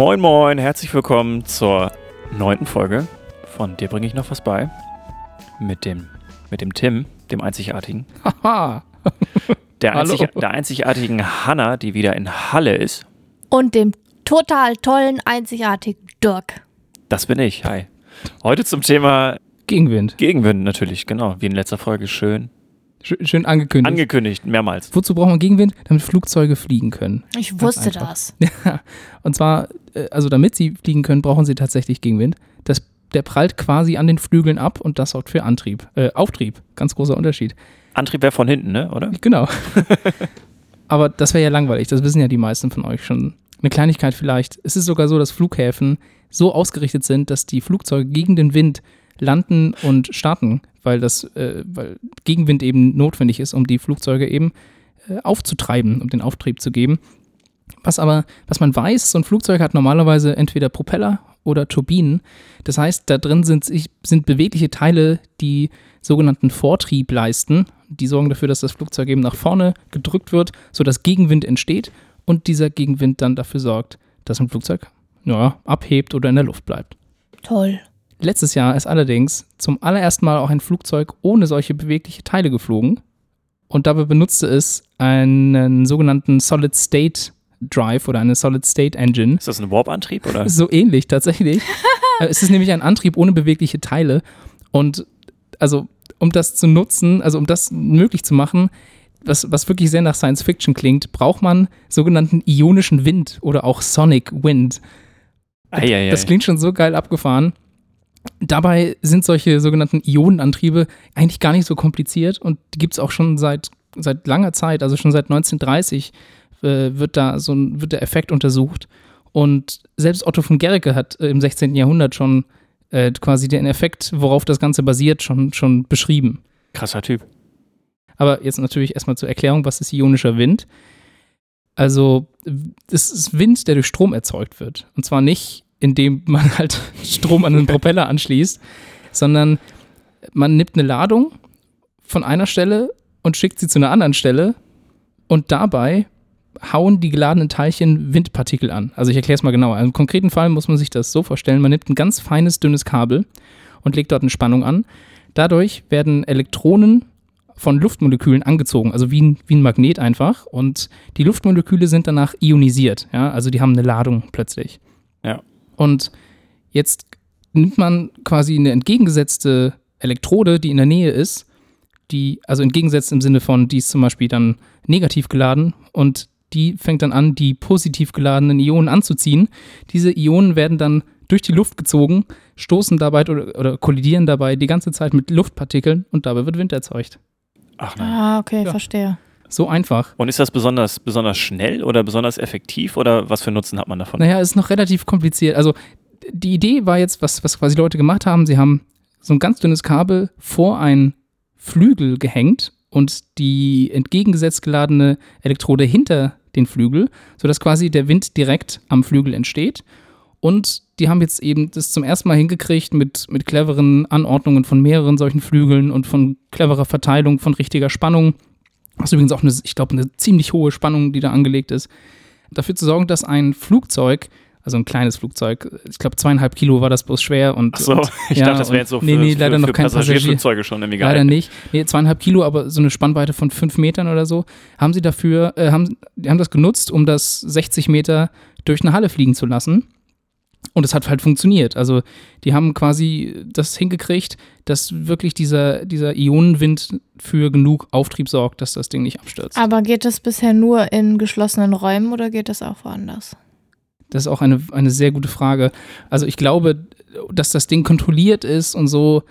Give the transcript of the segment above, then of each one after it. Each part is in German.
Moin, moin, herzlich willkommen zur neunten Folge von Dir bringe ich noch was bei. Mit dem, mit dem Tim, dem Einzigartigen. Haha. Der, einzig, der einzigartigen Hanna, die wieder in Halle ist. Und dem total tollen, einzigartigen Dirk. Das bin ich. Hi. Heute zum Thema Gegenwind. Gegenwind natürlich, genau. Wie in letzter Folge schön Schön, angekündigt. angekündigt, mehrmals. Wozu braucht man Gegenwind? Damit Flugzeuge fliegen können. Ich wusste einfach. das. Und zwar, äh, also damit sie fliegen können, brauchen sie tatsächlich Gegenwind. Das, der prallt quasi an den Flügeln ab und das sorgt für Antrieb. Äh, Auftrieb. Ganz großer Unterschied. Antrieb wäre von hinten, ne? Oder? Genau. Aber das wäre ja langweilig. Das wissen ja die meisten von euch schon. Eine Kleinigkeit vielleicht. Es ist sogar so, dass Flughäfen so ausgerichtet sind, dass die Flugzeuge gegen den Wind landen und starten, weil das, äh, weil Gegenwind eben notwendig ist, um die Flugzeuge eben äh, aufzutreiben, um den Auftrieb zu geben. Was aber, was man weiß, so ein Flugzeug hat normalerweise entweder Propeller oder Turbinen. Das heißt, da drin sind, sind bewegliche Teile, die sogenannten Vortrieb leisten. Die sorgen dafür, dass das Flugzeug eben nach vorne gedrückt wird, sodass Gegenwind entsteht und dieser Gegenwind dann dafür sorgt, dass ein Flugzeug ja, abhebt oder in der Luft bleibt. Toll. Letztes Jahr ist allerdings zum allerersten Mal auch ein Flugzeug ohne solche bewegliche Teile geflogen und dabei benutzte es einen sogenannten Solid State Drive oder eine Solid State Engine. Ist das ein Warp-Antrieb oder? So ähnlich tatsächlich. Äh, es ist nämlich ein Antrieb ohne bewegliche Teile. Und also, um das zu nutzen, also um das möglich zu machen, was, was wirklich sehr nach Science Fiction klingt, braucht man sogenannten ionischen Wind oder auch Sonic Wind. Eieiei. Das klingt schon so geil abgefahren. Dabei sind solche sogenannten Ionenantriebe eigentlich gar nicht so kompliziert und die gibt es auch schon seit, seit langer Zeit, also schon seit 1930 äh, wird da so ein, wird der Effekt untersucht. Und selbst Otto von Guericke hat äh, im 16. Jahrhundert schon äh, quasi den Effekt, worauf das Ganze basiert, schon, schon beschrieben. Krasser Typ. Aber jetzt natürlich erstmal zur Erklärung, was ist ionischer Wind? Also, es ist Wind, der durch Strom erzeugt wird. Und zwar nicht, indem man halt Strom an einen Propeller anschließt, sondern man nimmt eine Ladung von einer Stelle und schickt sie zu einer anderen Stelle und dabei hauen die geladenen Teilchen Windpartikel an. Also ich erkläre es mal genauer. Im konkreten Fall muss man sich das so vorstellen, man nimmt ein ganz feines, dünnes Kabel und legt dort eine Spannung an. Dadurch werden Elektronen von Luftmolekülen angezogen, also wie ein, wie ein Magnet einfach. Und die Luftmoleküle sind danach ionisiert, ja, also die haben eine Ladung plötzlich. Ja. Und jetzt nimmt man quasi eine entgegengesetzte Elektrode, die in der Nähe ist, die, also entgegengesetzt im Sinne von, die ist zum Beispiel dann negativ geladen und die fängt dann an, die positiv geladenen Ionen anzuziehen. Diese Ionen werden dann durch die Luft gezogen, stoßen dabei oder, oder kollidieren dabei die ganze Zeit mit Luftpartikeln und dabei wird Wind erzeugt. Ach nein. Ah, okay, Ja. verstehe. So einfach. Und ist das besonders, besonders schnell oder besonders effektiv oder was für Nutzen hat man davon? Naja, ist noch relativ kompliziert. Also die Idee war jetzt, was, was quasi Leute gemacht haben, sie haben so ein ganz dünnes Kabel vor ein Flügel gehängt und die entgegengesetzt geladene Elektrode hinter den Flügel, sodass quasi der Wind direkt am Flügel entsteht. Und die haben jetzt eben das zum ersten Mal hingekriegt mit, mit cleveren Anordnungen von mehreren solchen Flügeln und von cleverer Verteilung von richtiger Spannung. Das ist übrigens auch eine, ich glaube, eine ziemlich hohe Spannung, die da angelegt ist. Dafür zu sorgen, dass ein Flugzeug, also ein kleines Flugzeug, ich glaube zweieinhalb Kilo war das bloß schwer und, Ach so, und ich ja, dachte, das wäre jetzt so für, nee, nee, für, leider für noch kein Passagier. Passagierflugzeuge schon irgendwie Leider geeignet. nicht. Nee, zweieinhalb Kilo, aber so eine Spannweite von fünf Metern oder so, haben sie dafür, äh, haben, die haben das genutzt, um das 60 Meter durch eine Halle fliegen zu lassen. Und es hat halt funktioniert. Also die haben quasi das hingekriegt, dass wirklich dieser, dieser Ionenwind für genug Auftrieb sorgt, dass das Ding nicht abstürzt. Aber geht das bisher nur in geschlossenen Räumen oder geht das auch woanders? Das ist auch eine, eine sehr gute Frage. Also ich glaube, dass das Ding kontrolliert ist und so,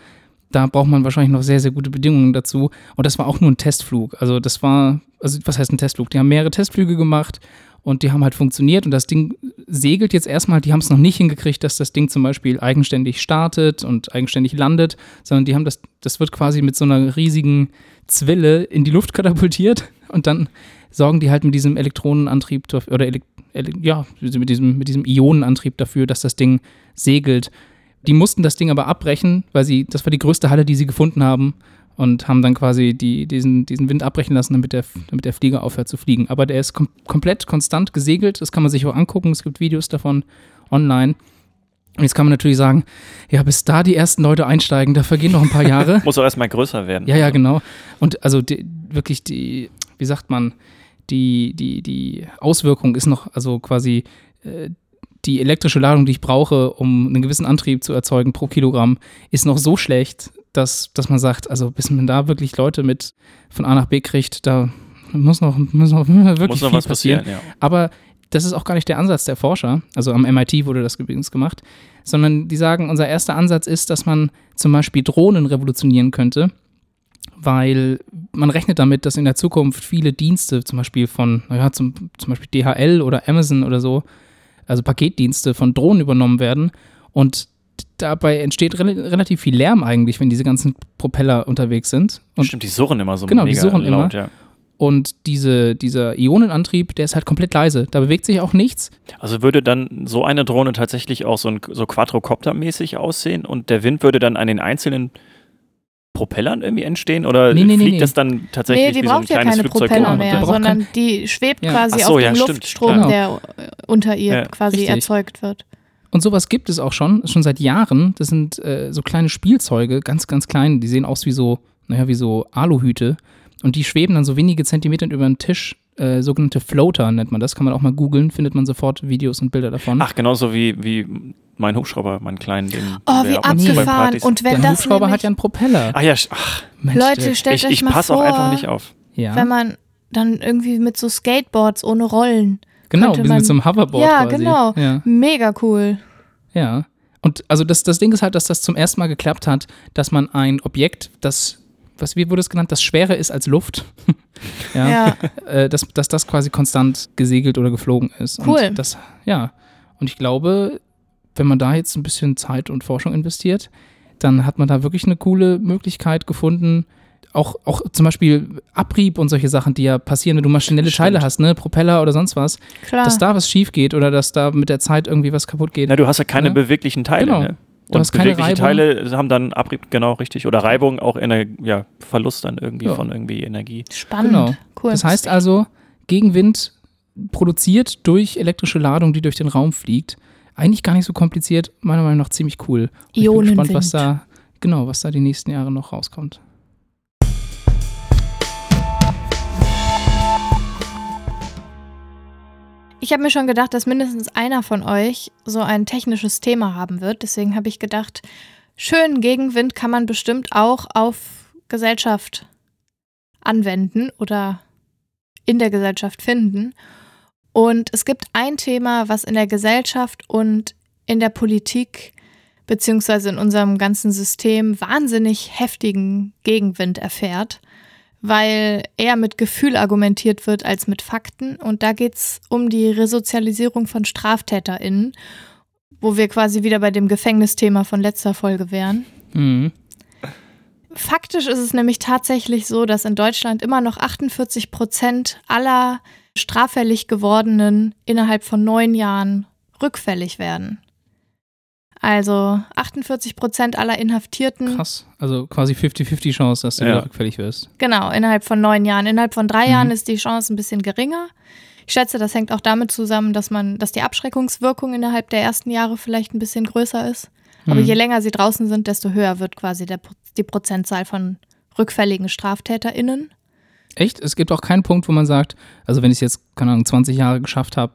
da braucht man wahrscheinlich noch sehr, sehr gute Bedingungen dazu. Und das war auch nur ein Testflug. Also das war, also was heißt ein Testflug? Die haben mehrere Testflüge gemacht und die haben halt funktioniert und das Ding segelt jetzt erstmal, die haben es noch nicht hingekriegt, dass das Ding zum Beispiel eigenständig startet und eigenständig landet, sondern die haben das, das wird quasi mit so einer riesigen Zwille in die Luft katapultiert und dann sorgen die halt mit diesem Elektronenantrieb oder Elek Ele ja, mit diesem, mit diesem Ionenantrieb dafür, dass das Ding segelt. Die mussten das Ding aber abbrechen, weil sie, das war die größte Halle, die sie gefunden haben und haben dann quasi die, diesen, diesen Wind abbrechen lassen, damit der, damit der Flieger aufhört zu fliegen. Aber der ist kom komplett konstant gesegelt, das kann man sich auch angucken, es gibt Videos davon online. Und jetzt kann man natürlich sagen, ja, bis da die ersten Leute einsteigen, da vergehen noch ein paar Jahre. Muss auch erstmal größer werden. Ja, ja, genau. Und also die, wirklich die, wie sagt man, die, die, die Auswirkung ist noch, also quasi äh, die elektrische Ladung, die ich brauche, um einen gewissen Antrieb zu erzeugen pro Kilogramm, ist noch so schlecht, dass, dass man sagt, also bis man da wirklich Leute mit von A nach B kriegt, da muss noch, muss noch wirklich Muss noch viel was passieren. passieren, ja. Aber das ist auch gar nicht der Ansatz der Forscher. Also am MIT wurde das übrigens gemacht. Sondern die sagen, unser erster Ansatz ist, dass man zum Beispiel Drohnen revolutionieren könnte, weil man rechnet damit, dass in der Zukunft viele Dienste, zum Beispiel von, naja, zum, zum Beispiel DHL oder Amazon oder so, also Paketdienste von Drohnen übernommen werden. Und dabei entsteht rel relativ viel Lärm eigentlich, wenn diese ganzen Propeller unterwegs sind. Und Stimmt, die surren immer so Genau, die mega surren laut, immer. ja. Und diese, dieser Ionenantrieb, der ist halt komplett leise. Da bewegt sich auch nichts. Also würde dann so eine Drohne tatsächlich auch so, ein, so Quadrocopter-mäßig aussehen und der Wind würde dann an den einzelnen Propellern irgendwie entstehen oder Nee, nee, fliegt nee. das dann tatsächlich Nee, die wie so ein braucht ja kleines keine Flugzeug Propeller mehr, Der braucht sondern die schwebt Ja. quasi so, auf ja, dem stimmt, Luftstrom, klar. der unter ihr Ja, quasi richtig. erzeugt wird. Und sowas gibt es auch schon, schon seit Jahren. Das sind äh, so kleine Spielzeuge, ganz, ganz klein. Die sehen aus wie so, naja, wie so Aluhüte. Und die schweben dann so wenige Zentimeter über den Tisch. Äh, sogenannte Floater nennt man das. Kann man auch mal googeln, findet man sofort Videos und Bilder davon. Ach, genauso wie, wie mein Hubschrauber, mein kleinen, den Oh, wie abgefahren. Und wenn der das Hubschrauber hat ja einen Propeller. Ach ja, ach, Mensch, Leute, stellt ich, euch ich mal passe vor, auch einfach nicht auf. ja. wenn man dann irgendwie mit so Skateboards ohne Rollen. Genau, wir sind mit so einem Hoverboard Ja, quasi. genau. Ja. Mega cool. Ja. Und also das, das Ding ist halt, dass das zum ersten Mal geklappt hat, dass man ein Objekt, das, was, wie wurde es genannt, das schwerer ist als Luft, ja, Ja. Äh, dass, dass das quasi konstant gesegelt oder geflogen ist. Cool. Und das, ja. Und ich glaube, wenn man da jetzt ein bisschen Zeit und Forschung investiert, dann hat man da wirklich eine coole Möglichkeit gefunden, auch, auch zum Beispiel Abrieb und solche Sachen, die ja passieren, wenn du maschinelle Stimmt. Teile hast, ne, Propeller oder sonst was, Klar. dass da was schief geht oder dass da mit der Zeit irgendwie was kaputt geht. Na, du hast ja keine Ja. beweglichen Teile, Genau. ne? Du Und hast keine bewegliche Reibung. Teile haben dann Abrieb, genau richtig. Oder Reibung, auch Ener ja, Verlust dann irgendwie Ja. von irgendwie Energie. Spannend. Genau. Cool. Das heißt also, Gegenwind produziert durch elektrische Ladung, die durch den Raum fliegt. Eigentlich gar nicht so kompliziert, meiner Meinung nach ziemlich cool. Und Ich bin gespannt, was Ionenwind. da, genau, was da die nächsten Jahre noch rauskommt. Ich habe mir schon gedacht, dass mindestens einer von euch so ein technisches Thema haben wird. Deswegen habe ich gedacht, schön Gegenwind kann man bestimmt auch auf Gesellschaft anwenden oder in der Gesellschaft finden. Und es gibt ein Thema, was in der Gesellschaft und in der Politik beziehungsweise in unserem ganzen System wahnsinnig heftigen Gegenwind erfährt weil eher mit Gefühl argumentiert wird als mit Fakten. Und da geht es um die Resozialisierung von StraftäterInnen, wo wir quasi wieder bei dem Gefängnisthema von letzter Folge wären. Mhm. Faktisch ist es nämlich tatsächlich so, dass in Deutschland immer noch 48 Prozent aller straffällig gewordenen innerhalb von neun Jahren rückfällig werden. Also 48 Prozent aller Inhaftierten Krass. Also quasi 50-50 Chance, dass du Ja. rückfällig wirst. Genau, innerhalb von neun Jahren. Innerhalb von drei Mhm. Jahren ist die Chance ein bisschen geringer. Ich schätze, das hängt auch damit zusammen, dass man, dass die Abschreckungswirkung innerhalb der ersten Jahre vielleicht ein bisschen größer ist. Aber Mhm. je länger sie draußen sind, desto höher wird quasi der, die Prozentzahl von rückfälligen StraftäterInnen. Echt? Es gibt auch keinen Punkt, wo man sagt, also wenn ich es jetzt, keine Ahnung, 20 Jahre geschafft habe,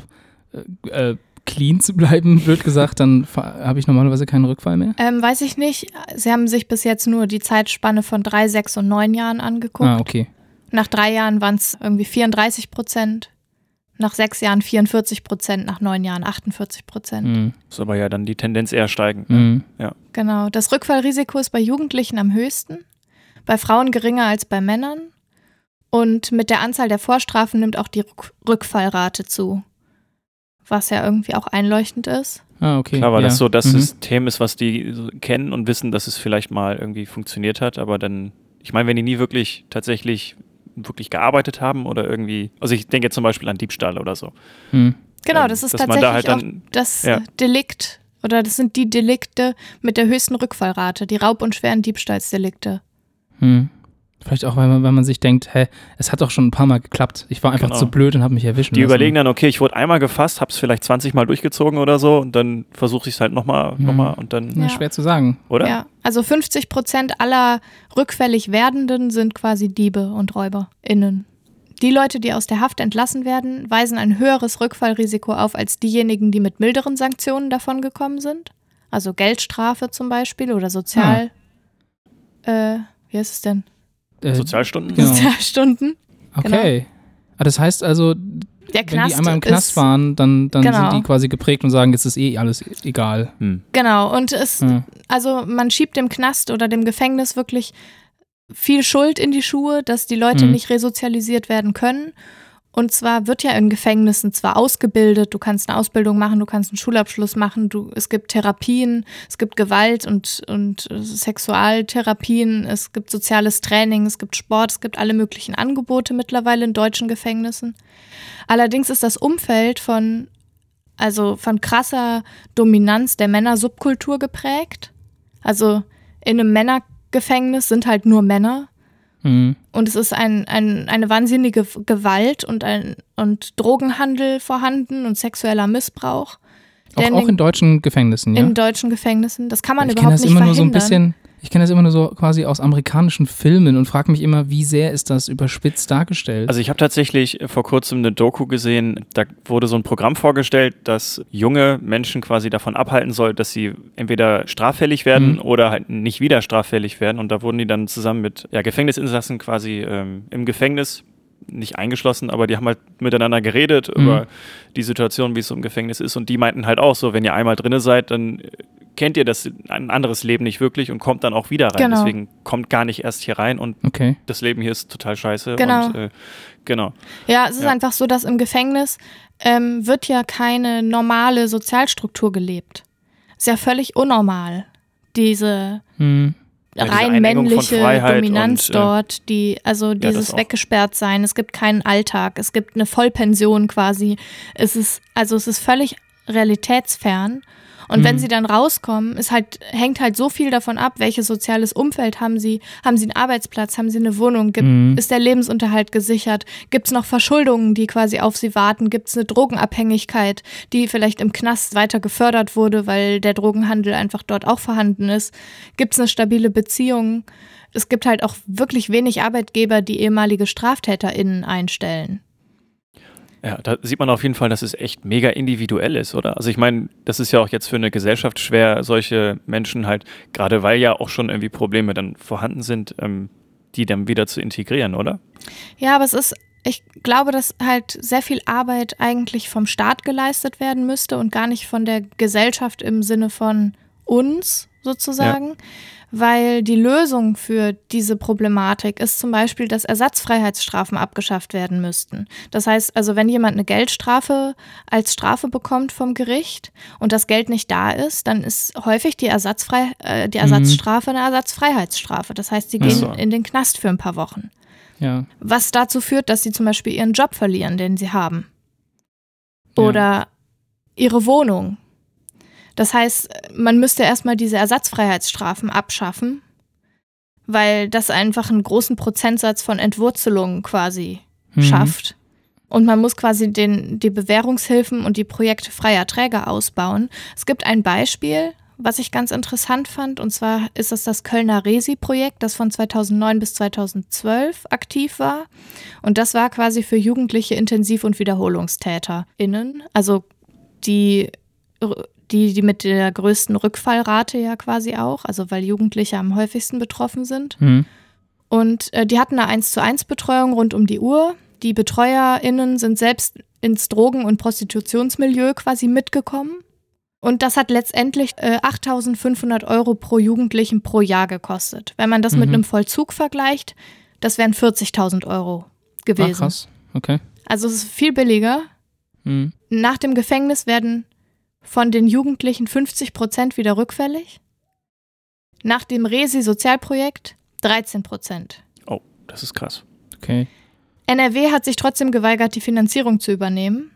äh, äh, clean zu bleiben, blöd gesagt, dann habe ich normalerweise keinen Rückfall mehr. Ähm, weiß ich nicht. Sie haben sich bis jetzt nur die Zeitspanne von drei, sechs und neun Jahren angeguckt. Ah, okay. Nach drei Jahren waren es irgendwie 34 Prozent. Nach sechs Jahren 44 Prozent, nach neun Jahren 48 Prozent. Mhm. Ist aber ja dann die Tendenz eher steigend. Mhm. Genau. Das Rückfallrisiko ist bei Jugendlichen am höchsten, bei Frauen geringer als bei Männern. Und mit der Anzahl der Vorstrafen nimmt auch die Rück Rückfallrate zu. Was ja irgendwie auch einleuchtend ist. Ah, okay. Klar, weil ja. das so das Mhm. System ist, was die so kennen und wissen, dass es vielleicht mal irgendwie funktioniert hat, aber dann, ich meine, wenn die nie wirklich tatsächlich wirklich gearbeitet haben oder irgendwie, also ich denke jetzt zum Beispiel an Diebstahl oder so. Mhm. Genau, Ähm, das ist man tatsächlich da halt auch dann, das ja. Delikt oder das sind die Delikte mit der höchsten Rückfallrate, die Raub- und schweren Diebstahlsdelikte. Mhm. Vielleicht auch, weil man, weil man sich denkt, hä, es hat doch schon ein paar Mal geklappt. Ich war einfach Genau. zu blöd und habe mich erwischen Die lassen. überlegen dann, okay, ich wurde einmal gefasst, hab's vielleicht 20 Mal durchgezogen oder so und dann versuche ich es halt nochmal Mhm. noch mal und dann, Ja, Ja. schwer zu sagen. oder? Ja, also 50 Prozent aller rückfällig Werdenden sind quasi Diebe und RäuberInnen. Die Leute, die aus der Haft entlassen werden, weisen ein höheres Rückfallrisiko auf als diejenigen, die mit milderen Sanktionen davongekommen sind. Also Geldstrafe zum Beispiel oder Sozial. Äh, wie heißt es denn? Äh, Sozialstunden? Genau. Sozialstunden. okay. Ah, das heißt also, Der wenn die einmal im Knast ist, waren, dann, dann Genau. sind die quasi geprägt und sagen, jetzt ist eh alles egal. Hm. Genau, und es, Ja. also man schiebt dem Knast oder dem Gefängnis wirklich viel Schuld in die Schuhe, dass die Leute Mhm. nicht resozialisiert werden können. Und zwar wird ja in Gefängnissen zwar ausgebildet, du kannst eine Ausbildung machen, du kannst einen Schulabschluss machen, du, es gibt Therapien, es gibt Gewalt und, und Sexualtherapien, es gibt soziales Training, es gibt Sport, es gibt alle möglichen Angebote mittlerweile in deutschen Gefängnissen. Allerdings ist das Umfeld von, also von krasser Dominanz der Männersubkultur geprägt. Also in einem Männergefängnis sind halt nur Männer. Mhm. Und es ist ein, ein, eine wahnsinnige Gewalt und, ein, und Drogenhandel vorhanden und sexueller Missbrauch. Auch, auch in deutschen Gefängnissen, ja. in deutschen Gefängnissen. Das kann man ich überhaupt das nicht immer nur so ein verhindern. bisschen, ich kenne das immer nur so quasi aus amerikanischen Filmen und frage mich immer, wie sehr ist das überspitzt dargestellt? Also ich habe tatsächlich vor kurzem eine Doku gesehen, da wurde so ein Programm vorgestellt, das junge Menschen quasi davon abhalten soll, dass sie entweder straffällig werden Mhm. oder halt nicht wieder straffällig werden. Und da wurden die dann zusammen mit ja, Gefängnisinsassen quasi ähm, im Gefängnis nicht eingeschlossen, aber die haben halt miteinander geredet Mhm. über die Situation, wie es so im Gefängnis ist. Und die meinten halt auch so, wenn ihr einmal drinne seid, dann kennt ihr das ein anderes Leben nicht wirklich und kommt dann auch wieder rein. Genau. Deswegen kommt gar nicht erst hier rein und okay. das Leben hier ist total scheiße. Genau. Und, äh, genau. Ja, es ist Ja. einfach so, dass im Gefängnis ähm, wird ja keine normale Sozialstruktur gelebt. Ist ja völlig unnormal, diese Mhm. Ja, rein männliche Dominanz und, äh, dort, die, also dieses auch. weggesperrt sein, es gibt keinen Alltag, es gibt eine Vollpension quasi. Es ist, also es ist völlig realitätsfern. Und wenn Mhm. sie dann rauskommen, ist halt, hängt halt so viel davon ab, welches soziales Umfeld haben sie, haben sie einen Arbeitsplatz, haben sie eine Wohnung, gibt, Mhm. ist der Lebensunterhalt gesichert, gibt es noch Verschuldungen, die quasi auf sie warten, gibt es eine Drogenabhängigkeit, die vielleicht im Knast weiter gefördert wurde, weil der Drogenhandel einfach dort auch vorhanden ist, gibt es eine stabile Beziehung. Es gibt halt auch wirklich wenig Arbeitgeber, die ehemalige StraftäterInnen einstellen. Ja, da sieht man auf jeden Fall, dass es echt mega individuell ist, oder? Also ich meine, das ist ja auch jetzt für eine Gesellschaft schwer, solche Menschen halt, gerade weil ja auch schon irgendwie Probleme dann vorhanden sind, ähm, die dann wieder zu integrieren, oder? Ja, aber es ist, ich glaube, dass halt sehr viel Arbeit eigentlich vom Staat geleistet werden müsste und gar nicht von der Gesellschaft im Sinne von uns sozusagen. Weil die Lösung für diese Problematik ist zum Beispiel, dass Ersatzfreiheitsstrafen abgeschafft werden müssten. Das heißt also, wenn jemand eine Geldstrafe als Strafe bekommt vom Gericht und das Geld nicht da ist, dann ist häufig die, Ersatzfrei äh, die Ersatzstrafe eine Ersatzfreiheitsstrafe. Das heißt, sie gehen so. in den Knast für ein paar Wochen. Ja. Was dazu führt, dass sie zum Beispiel ihren Job verlieren, den sie haben. Ja. Oder ihre Wohnung. Das heißt, man müsste erstmal diese Ersatzfreiheitsstrafen abschaffen, weil das einfach einen großen Prozentsatz von Entwurzelungen quasi Mhm. schafft. Und man muss quasi den, die Bewährungshilfen und die Projekte freier Träger ausbauen. Es gibt ein Beispiel, was ich ganz interessant fand, und zwar ist das das Kölner Resi-Projekt, das von 2009 bis 2012 aktiv war. Und das war quasi für jugendliche Intensiv- und WiederholungstäterInnen, also die, die, die mit der größten Rückfallrate ja quasi auch, also weil Jugendliche am häufigsten betroffen sind. Mhm. Und äh, die hatten eine 1 zu 1 Betreuung rund um die Uhr. Die BetreuerInnen sind selbst ins Drogen- und Prostitutionsmilieu quasi mitgekommen. Und das hat letztendlich äh, 8.500 Euro pro Jugendlichen pro Jahr gekostet. Wenn man das mit Mhm. einem Vollzug vergleicht, das wären 40.000 Euro Ach, gewesen. krass. Okay. also es ist viel billiger. Mhm. Nach dem Gefängnis werden von den Jugendlichen 50 Prozent wieder rückfällig. Nach dem Resi-Sozialprojekt 13 Prozent. Oh, das ist krass. Okay. NRW hat sich trotzdem geweigert, die Finanzierung zu übernehmen.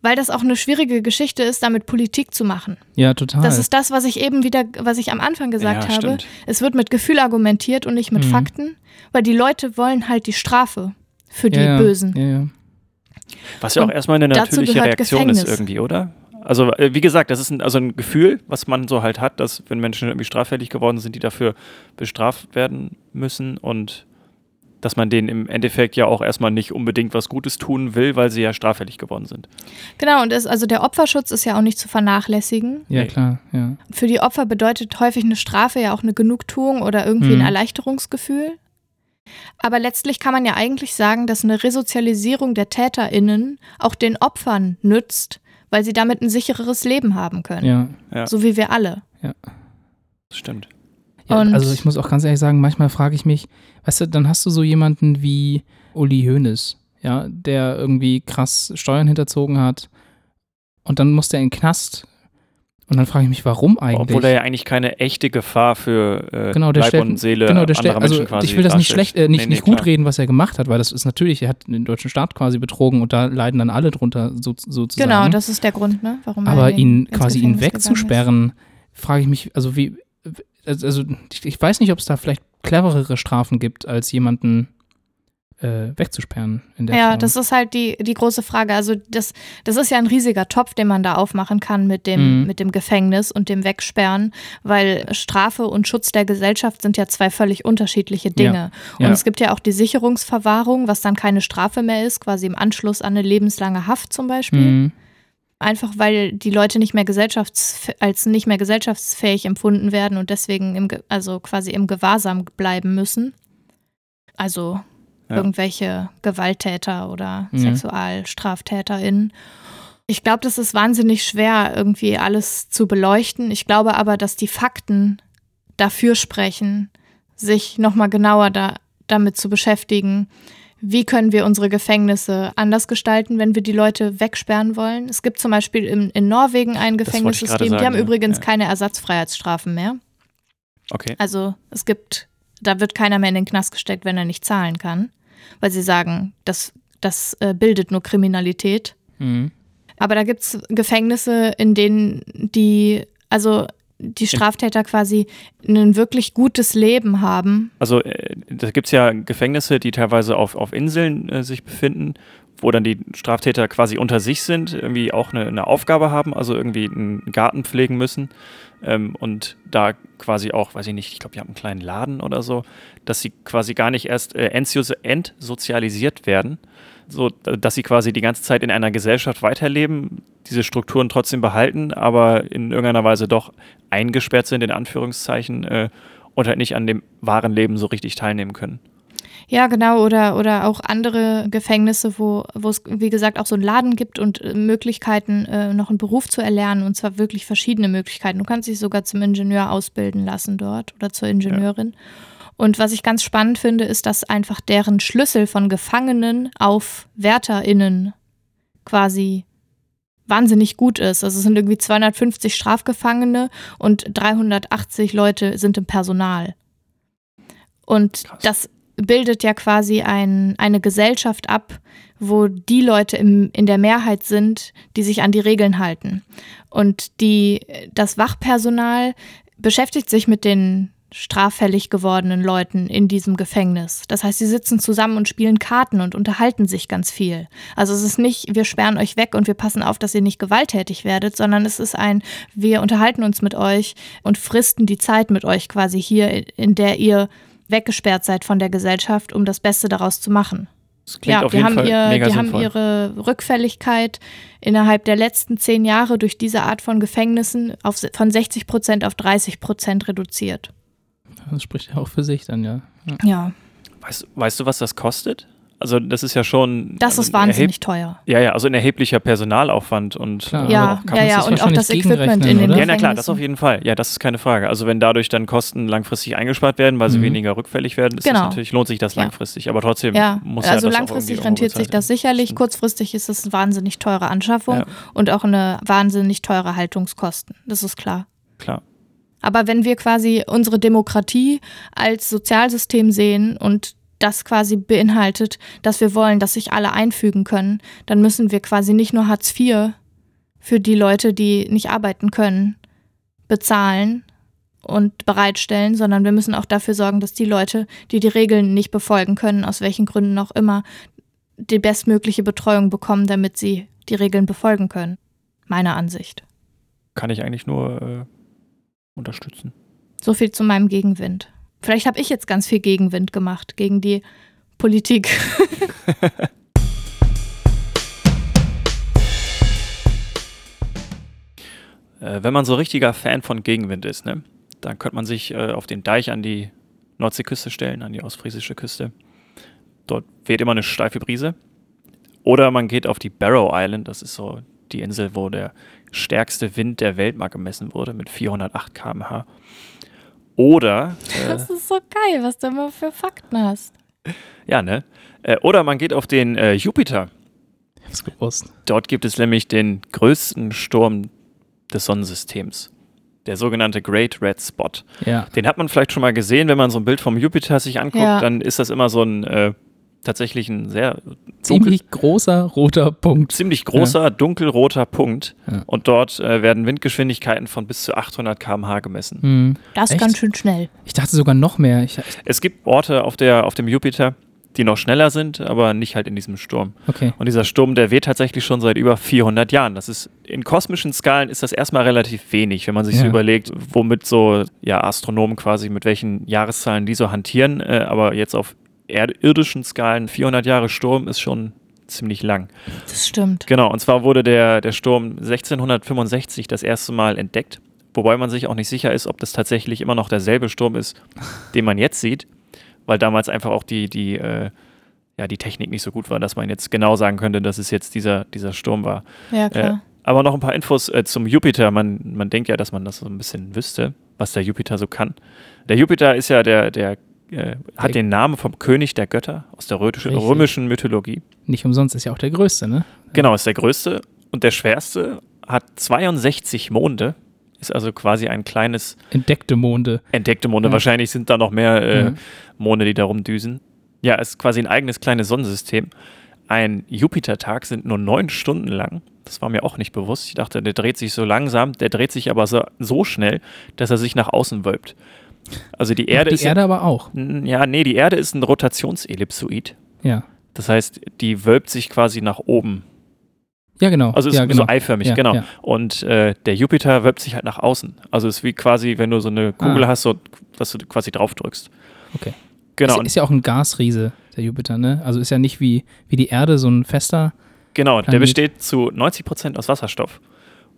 weil das auch eine schwierige Geschichte ist, damit Politik zu machen. Ja, total. Das ist das, was ich eben wieder, was ich am Anfang gesagt Ja, habe. stimmt. Es wird mit Gefühl argumentiert und nicht mit Mhm. Fakten, weil die Leute wollen halt die Strafe für die ja, Bösen. Ja, ja. Was ja auch erstmal eine natürliche Reaktion ist Gefängnis. irgendwie, oder? Also, äh, wie gesagt, das ist ein, also ein Gefühl, was man so halt hat, dass wenn Menschen irgendwie straffällig geworden sind, die dafür bestraft werden müssen und dass man denen im Endeffekt ja auch erstmal nicht unbedingt was Gutes tun will, weil sie ja straffällig geworden sind. Genau, und es, also der Opferschutz ist ja auch nicht zu vernachlässigen. Ja, Nee. klar, ja. Für die Opfer bedeutet häufig eine Strafe ja auch eine Genugtuung oder irgendwie Mhm. ein Erleichterungsgefühl. Aber letztlich kann man ja eigentlich sagen, dass eine Resozialisierung der TäterInnen auch den Opfern nützt, weil sie damit ein sichereres Leben haben können. ja. Ja, So wie wir alle. das stimmt. Ja, Und- also ich muss auch ganz ehrlich sagen, manchmal frage ich mich, weißt du, dann hast du so jemanden wie Uli Hoeneß, ja, der irgendwie krass Steuern hinterzogen hat und dann muss der in den Knast und dann frage ich mich, warum eigentlich? Obwohl er ja eigentlich keine echte Gefahr für äh, Genau, der Leib stellt- und Seele genau, der anderer stellt, also Menschen quasi ich will das nicht schlecht, äh, nicht, Nee, nee, nicht gut reden, was er gemacht hat, weil das ist natürlich, er hat den deutschen Staat quasi betrogen und da leiden dann alle drunter so, sozusagen. Genau, das ist der Grund, ne? warum er Aber ihn quasi ihn wegzusperren, frage ich mich, also wie, also ich, ich weiß nicht, ob es da vielleicht cleverere Strafen gibt, als jemanden äh, wegzusperren in der Ja, Form. das ist halt die, die große Frage. Also das, das ist ja ein riesiger Topf, den man da aufmachen kann mit dem, Mhm. mit dem Gefängnis und dem Wegsperren, weil Strafe und Schutz der Gesellschaft sind ja zwei völlig unterschiedliche Dinge. Und Ja. es gibt ja auch die Sicherungsverwahrung, was dann keine Strafe mehr ist, quasi im Anschluss an eine lebenslange Haft zum Beispiel. Mhm. Einfach weil die Leute nicht mehr gesellschafts als nicht mehr gesellschaftsfähig empfunden werden und deswegen im, also quasi im Gewahrsam bleiben müssen. Also Ja. irgendwelche Gewalttäter oder Ja. SexualstraftäterInnen. Ich glaube, das ist wahnsinnig schwer, irgendwie alles zu beleuchten. Ich glaube aber, dass die Fakten dafür sprechen, sich nochmal genauer da, damit zu beschäftigen, wie können wir unsere Gefängnisse anders gestalten, wenn wir die Leute wegsperren wollen. Es gibt zum Beispiel in, in Norwegen ein Gefängnissystem, die haben ja. übrigens Ja. keine Ersatzfreiheitsstrafen mehr. Okay. Also es gibt, da wird keiner mehr in den Knast gesteckt, wenn er nicht zahlen kann, weil sie sagen, das, das äh, bildet nur Kriminalität. Mhm. Aber da gibt es Gefängnisse, in denen die, also die Straftäter quasi ein wirklich gutes Leben haben. Also äh, da gibt es ja Gefängnisse, die teilweise auf, auf Inseln äh, sich befinden, wo dann die Straftäter quasi unter sich sind, irgendwie auch eine, eine Aufgabe haben, also irgendwie einen Garten pflegen müssen ähm, und da quasi auch, weiß ich nicht, ich glaube, die haben einen kleinen Laden oder so, dass sie quasi gar nicht erst äh, entso- entsozialisiert werden, so äh, dass sie quasi die ganze Zeit in einer Gesellschaft weiterleben, diese Strukturen trotzdem behalten, aber in irgendeiner Weise doch eingesperrt sind, in Anführungszeichen, äh, und halt nicht an dem wahren Leben so richtig teilnehmen können. Ja, genau, oder, oder auch andere Gefängnisse, wo, wo es, wie gesagt, auch so einen Laden gibt und äh, Möglichkeiten, äh, noch einen Beruf zu erlernen, und zwar wirklich verschiedene Möglichkeiten. Du kannst dich sogar zum Ingenieur ausbilden lassen dort oder zur Ingenieurin. Und was ich ganz spannend finde, ist, dass einfach deren Schlüssel von Gefangenen auf WärterInnen quasi wahnsinnig gut ist. Also es sind irgendwie 250 Strafgefangene und 380 Leute sind im Personal. Und Krass. das bildet ja quasi ein, eine Gesellschaft ab, wo die Leute im, in der Mehrheit sind, die sich an die Regeln halten. Und die, das Wachpersonal beschäftigt sich mit den straffällig gewordenen Leuten in diesem Gefängnis. Das heißt, sie sitzen zusammen und spielen Karten und unterhalten sich ganz viel. Also es ist nicht, wir sperren euch weg und wir passen auf, dass ihr nicht gewalttätig werdet, sondern es ist ein, wir unterhalten uns mit euch und fristen die Zeit mit euch quasi hier, in der ihr weggesperrt seid von der Gesellschaft, um das Beste daraus zu machen. Das klingt ja, auf die, jeden haben, Fall ihr, mega die haben ihre Rückfälligkeit innerhalb der letzten zehn Jahre durch diese Art von Gefängnissen auf, von 60 Prozent auf 30 Prozent reduziert. Das spricht ja auch für sich dann, ja. ja. Ja, weißt, weißt du, was das kostet? Also das ist ja schon. das ist wahnsinnig teuer. Ja, ja, also ein erheblicher Personalaufwand und Klar. äh, Ja, ja, ja, und auch das Equipment in den oder? Ja, na klar, das auf jeden Fall. Ja, das ist keine Frage. Also wenn dadurch dann Kosten langfristig eingespart werden, weil sie Mhm. weniger rückfällig werden, ist Genau. das natürlich, lohnt sich das Ja. langfristig. Aber trotzdem Ja, muss ja also das langfristig rentiert sich das sicherlich. Kurzfristig ist es eine wahnsinnig teure Anschaffung Ja. und auch eine wahnsinnig teure Haltungskosten. Das ist klar. Klar. Aber wenn wir quasi unsere Demokratie als Sozialsystem sehen und das quasi beinhaltet, dass wir wollen, dass sich alle einfügen können, dann müssen wir quasi nicht nur Hartz IV für die Leute, die nicht arbeiten können, bezahlen und bereitstellen, sondern wir müssen auch dafür sorgen, dass die Leute, die die Regeln nicht befolgen können, aus welchen Gründen auch immer, die bestmögliche Betreuung bekommen, damit sie die Regeln befolgen können. Meiner Ansicht. Kann ich eigentlich nur äh, unterstützen. So viel zu meinem Gegenwind. Vielleicht habe ich jetzt ganz viel Gegenwind gemacht gegen die Politik. äh, wenn man so richtiger Fan von Gegenwind ist, ne, dann könnte man sich äh, auf den Deich an die Nordseeküste stellen, an die ostfriesische Küste. Dort weht immer eine steife Brise. Oder man geht auf die Barrow Island, das ist so die Insel, wo der stärkste Wind der Welt mal gemessen wurde, mit 408 km/h. Oder. Äh, das ist so geil, was du immer für Fakten hast. Ja, ne? Äh, oder man geht auf den äh, Jupiter. Ich hab's gewusst. Dort gibt es nämlich den größten Sturm des Sonnensystems. Der sogenannte Great Red Spot. Ja. Den hat man vielleicht schon mal gesehen, wenn man so ein Bild vom Jupiter sich anguckt, ja. dann ist das immer so ein äh, tatsächlich ein sehr ziemlich großer roter Punkt. Ziemlich großer, ja. dunkelroter Punkt. Ja. Und dort äh, werden Windgeschwindigkeiten von bis zu 800 km/h gemessen. Mhm. Das ist ganz schön schnell. Ich dachte sogar noch mehr. Ich, es gibt Orte auf, der, auf dem Jupiter, die noch schneller sind, aber nicht halt in diesem Sturm. Okay. Und dieser Sturm, der weht tatsächlich schon seit über 400 Jahren. Das ist in kosmischen Skalen ist das erstmal relativ wenig, wenn man sich ja. so überlegt, womit so ja Astronomen quasi mit welchen Jahreszahlen die so hantieren. Äh, aber jetzt auf irdischen Skalen 400 Jahre Sturm ist schon ziemlich lang. Das stimmt. Genau, und zwar wurde der, der Sturm 1665 das erste Mal entdeckt, wobei man sich auch nicht sicher ist, ob das tatsächlich immer noch derselbe Sturm ist, den man jetzt sieht, weil damals einfach auch die, die, äh, ja, die Technik nicht so gut war, dass man jetzt genau sagen könnte, dass es jetzt dieser, dieser Sturm war. Ja, klar. Äh, aber noch ein paar Infos äh, zum Jupiter. Man, man denkt ja, dass man das so ein bisschen wüsste, was der Jupiter so kann. Der Jupiter ist ja der, der äh, hat den Namen vom König der Götter aus der römischen, römischen Mythologie. Nicht umsonst ist ja auch der größte, ne? Genau, ist der größte und der schwerste, hat 62 Monde, ist also quasi ein kleines. Entdeckte Monde. Entdeckte Monde, ja. wahrscheinlich sind da noch mehr äh, ja. Monde, die da rumdüsen. Ja, ist quasi ein eigenes kleines Sonnensystem. Ein Jupitertag sind nur neun Stunden lang. Das war mir auch nicht bewusst. Ich dachte, der dreht sich so langsam, der dreht sich aber so, so schnell, dass er sich nach außen wölbt. Also die Erde die ist. Die Erde ja, aber auch. Ja, nee, die Erde ist ein Rotationsellipsoid. Ja. Das heißt, die wölbt sich quasi nach oben. Ja, genau. Also ist ja, genau. so eiförmig, ja, genau. Ja. Und äh, der Jupiter wölbt sich halt nach außen. Also ist wie quasi, wenn du so eine Kugel Ah. hast, so, dass du quasi drauf drückst. Okay. Genau. Ist, ist ja auch ein Gasriese, der Jupiter, ne? Also ist ja nicht wie, wie die Erde so ein fester. Genau, der Planet. besteht zu 90% aus Wasserstoff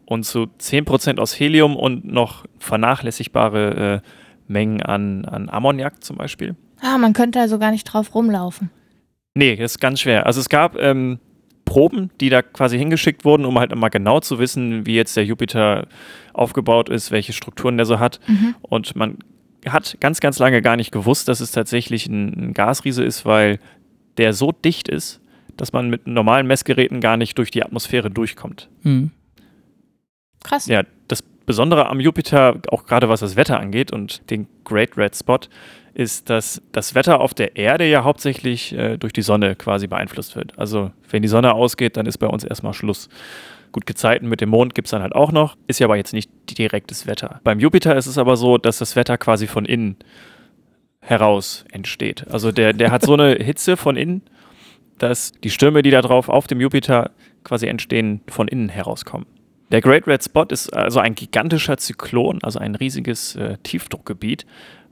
und zu 10% aus Helium und noch vernachlässigbare äh, Mengen an, an Ammoniak zum Beispiel. Ah, man könnte also gar nicht drauf rumlaufen. Nee, das ist ganz schwer. Also es gab ähm, Proben, die da quasi hingeschickt wurden, um halt immer genau zu wissen, wie jetzt der Jupiter aufgebaut ist, welche Strukturen der so hat. Mhm. Und man hat ganz, ganz lange gar nicht gewusst, dass es tatsächlich ein, ein Gasriese ist, weil der so dicht ist, dass man mit normalen Messgeräten gar nicht durch die Atmosphäre durchkommt. Hm. Krass. Ja, das Besondere am Jupiter, auch gerade was das Wetter angeht und den Great Red Spot, ist, dass das Wetter auf der Erde ja hauptsächlich äh, durch die Sonne quasi beeinflusst wird. Also wenn die Sonne ausgeht, dann ist bei uns erstmal Schluss. Gut, Gezeiten mit dem Mond gibt es dann halt auch noch, ist ja aber jetzt nicht direktes Wetter. Beim Jupiter ist es aber so, dass das Wetter quasi von innen heraus entsteht. Also der, der hat so eine Hitze von innen, dass die Stürme, die da drauf auf dem Jupiter quasi entstehen, von innen herauskommen. Der Great Red Spot ist also ein gigantischer Zyklon, also ein riesiges äh, Tiefdruckgebiet,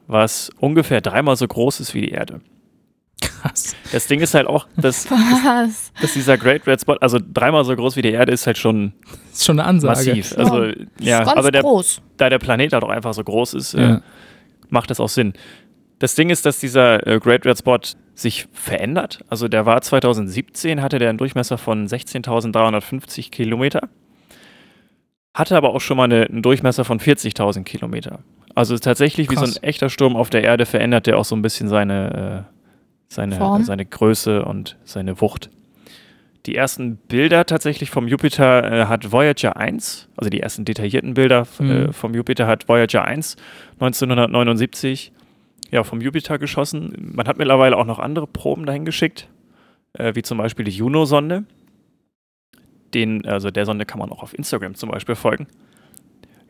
was ungefähr dreimal so groß ist wie die Erde. Krass. Das Ding ist halt auch, dass, Was? dass dieser Great Red Spot, also dreimal so groß wie die Erde, ist halt schon ist schon eine Ansage. massiv. Also, Ja, ja, aber der, groß. da der Planet halt auch einfach so groß ist, äh, Ja. macht das auch Sinn. Das Ding ist, dass dieser äh, Great Red Spot sich verändert. Also der war 2017, hatte der einen Durchmesser von 16.350 Kilometer, hatte aber auch schon mal eine, einen Durchmesser von 40.000 Kilometer. Also tatsächlich wie so Krass. ein echter Sturm auf der Erde verändert der auch so ein bisschen seine, äh, seine, Form. seine Größe und seine Wucht. Die ersten Bilder tatsächlich vom Jupiter äh, hat Voyager 1, also die ersten detaillierten Bilder Mhm. äh, vom Jupiter hat Voyager 1 1979 ja, vom Jupiter geschossen. Man hat mittlerweile auch noch andere Proben dahin geschickt, äh, wie zum Beispiel die Juno-Sonde. Den, also der Sonde kann man auch auf Instagram zum Beispiel folgen.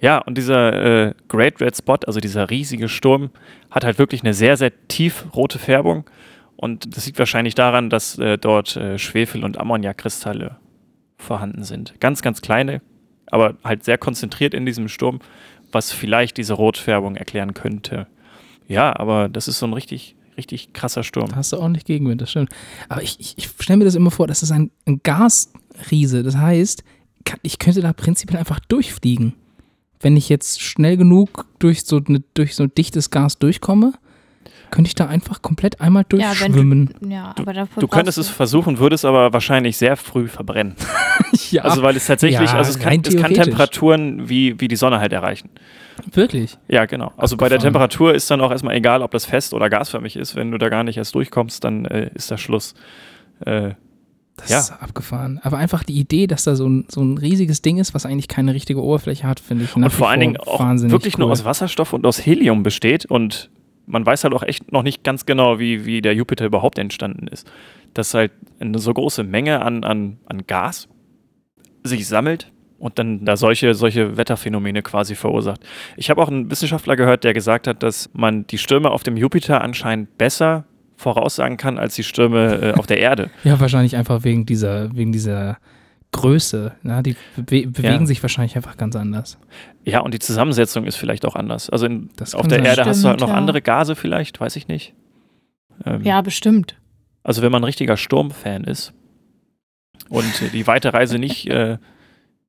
Ja, und dieser äh, Great Red Spot, also dieser riesige Sturm, hat halt wirklich eine sehr, sehr tiefrote Färbung. Und das liegt wahrscheinlich daran, dass äh, dort äh, Schwefel- und Ammoniakkristalle vorhanden sind. Ganz, ganz kleine, aber halt sehr konzentriert in diesem Sturm, was vielleicht diese Rotfärbung erklären könnte. Ja, aber das ist so ein richtig, richtig krasser Sturm. Da hast du ordentlich Gegenwind, das stimmt. Aber ich, ich, ich stelle mir das immer vor, das ist ein, ein Gasriese. Das heißt, ich könnte da prinzipiell einfach durchfliegen. Wenn ich jetzt schnell genug durch so, eine, durch so dichtes Gas durchkomme, könnte ich da einfach komplett einmal Ja, wenn durchschwimmen. Ja, aber dafür Du könntest es versuchen, würdest aber wahrscheinlich sehr früh verbrennen. ja, Also weil es tatsächlich, Ja, also es kann, es kann. Temperaturen wie, wie die Sonne halt erreichen. Wirklich. Ja, genau. Also bei der Abgefahren. Temperatur ist dann auch erstmal egal, ob das fest oder gasförmig ist. Wenn du da gar nicht erst durchkommst, dann äh, ist das Schluss. Äh, Das Ja. ist abgefahren. Aber einfach die Idee, dass da so ein, so ein riesiges Ding ist, was eigentlich keine richtige Oberfläche hat, finde ich und vor allen Dingen auch wahnsinnig wirklich cool. nur aus Wasserstoff und aus Helium besteht. Und man weiß halt auch echt noch nicht ganz genau, wie, wie der Jupiter überhaupt entstanden ist. Dass halt eine so große Menge an, an, an Gas sich sammelt und dann da solche, solche Wetterphänomene quasi verursacht. Ich habe auch einen Wissenschaftler gehört, der gesagt hat, dass man die Stürme auf dem Jupiter anscheinend besser voraussagen kann als die Stürme äh, auf der Erde. Ja, wahrscheinlich einfach wegen dieser, wegen dieser Größe. Ja, die bewe bewegen Ja. sich wahrscheinlich einfach ganz anders. Ja, und die Zusammensetzung ist vielleicht auch anders. Also in, Das auf der sein. Erde hast du halt Stimmt, noch ja. andere Gase vielleicht, weiß ich nicht. Ähm, Ja, bestimmt. Also wenn man ein richtiger Sturmfan ist und äh, die weite Reise nicht, äh,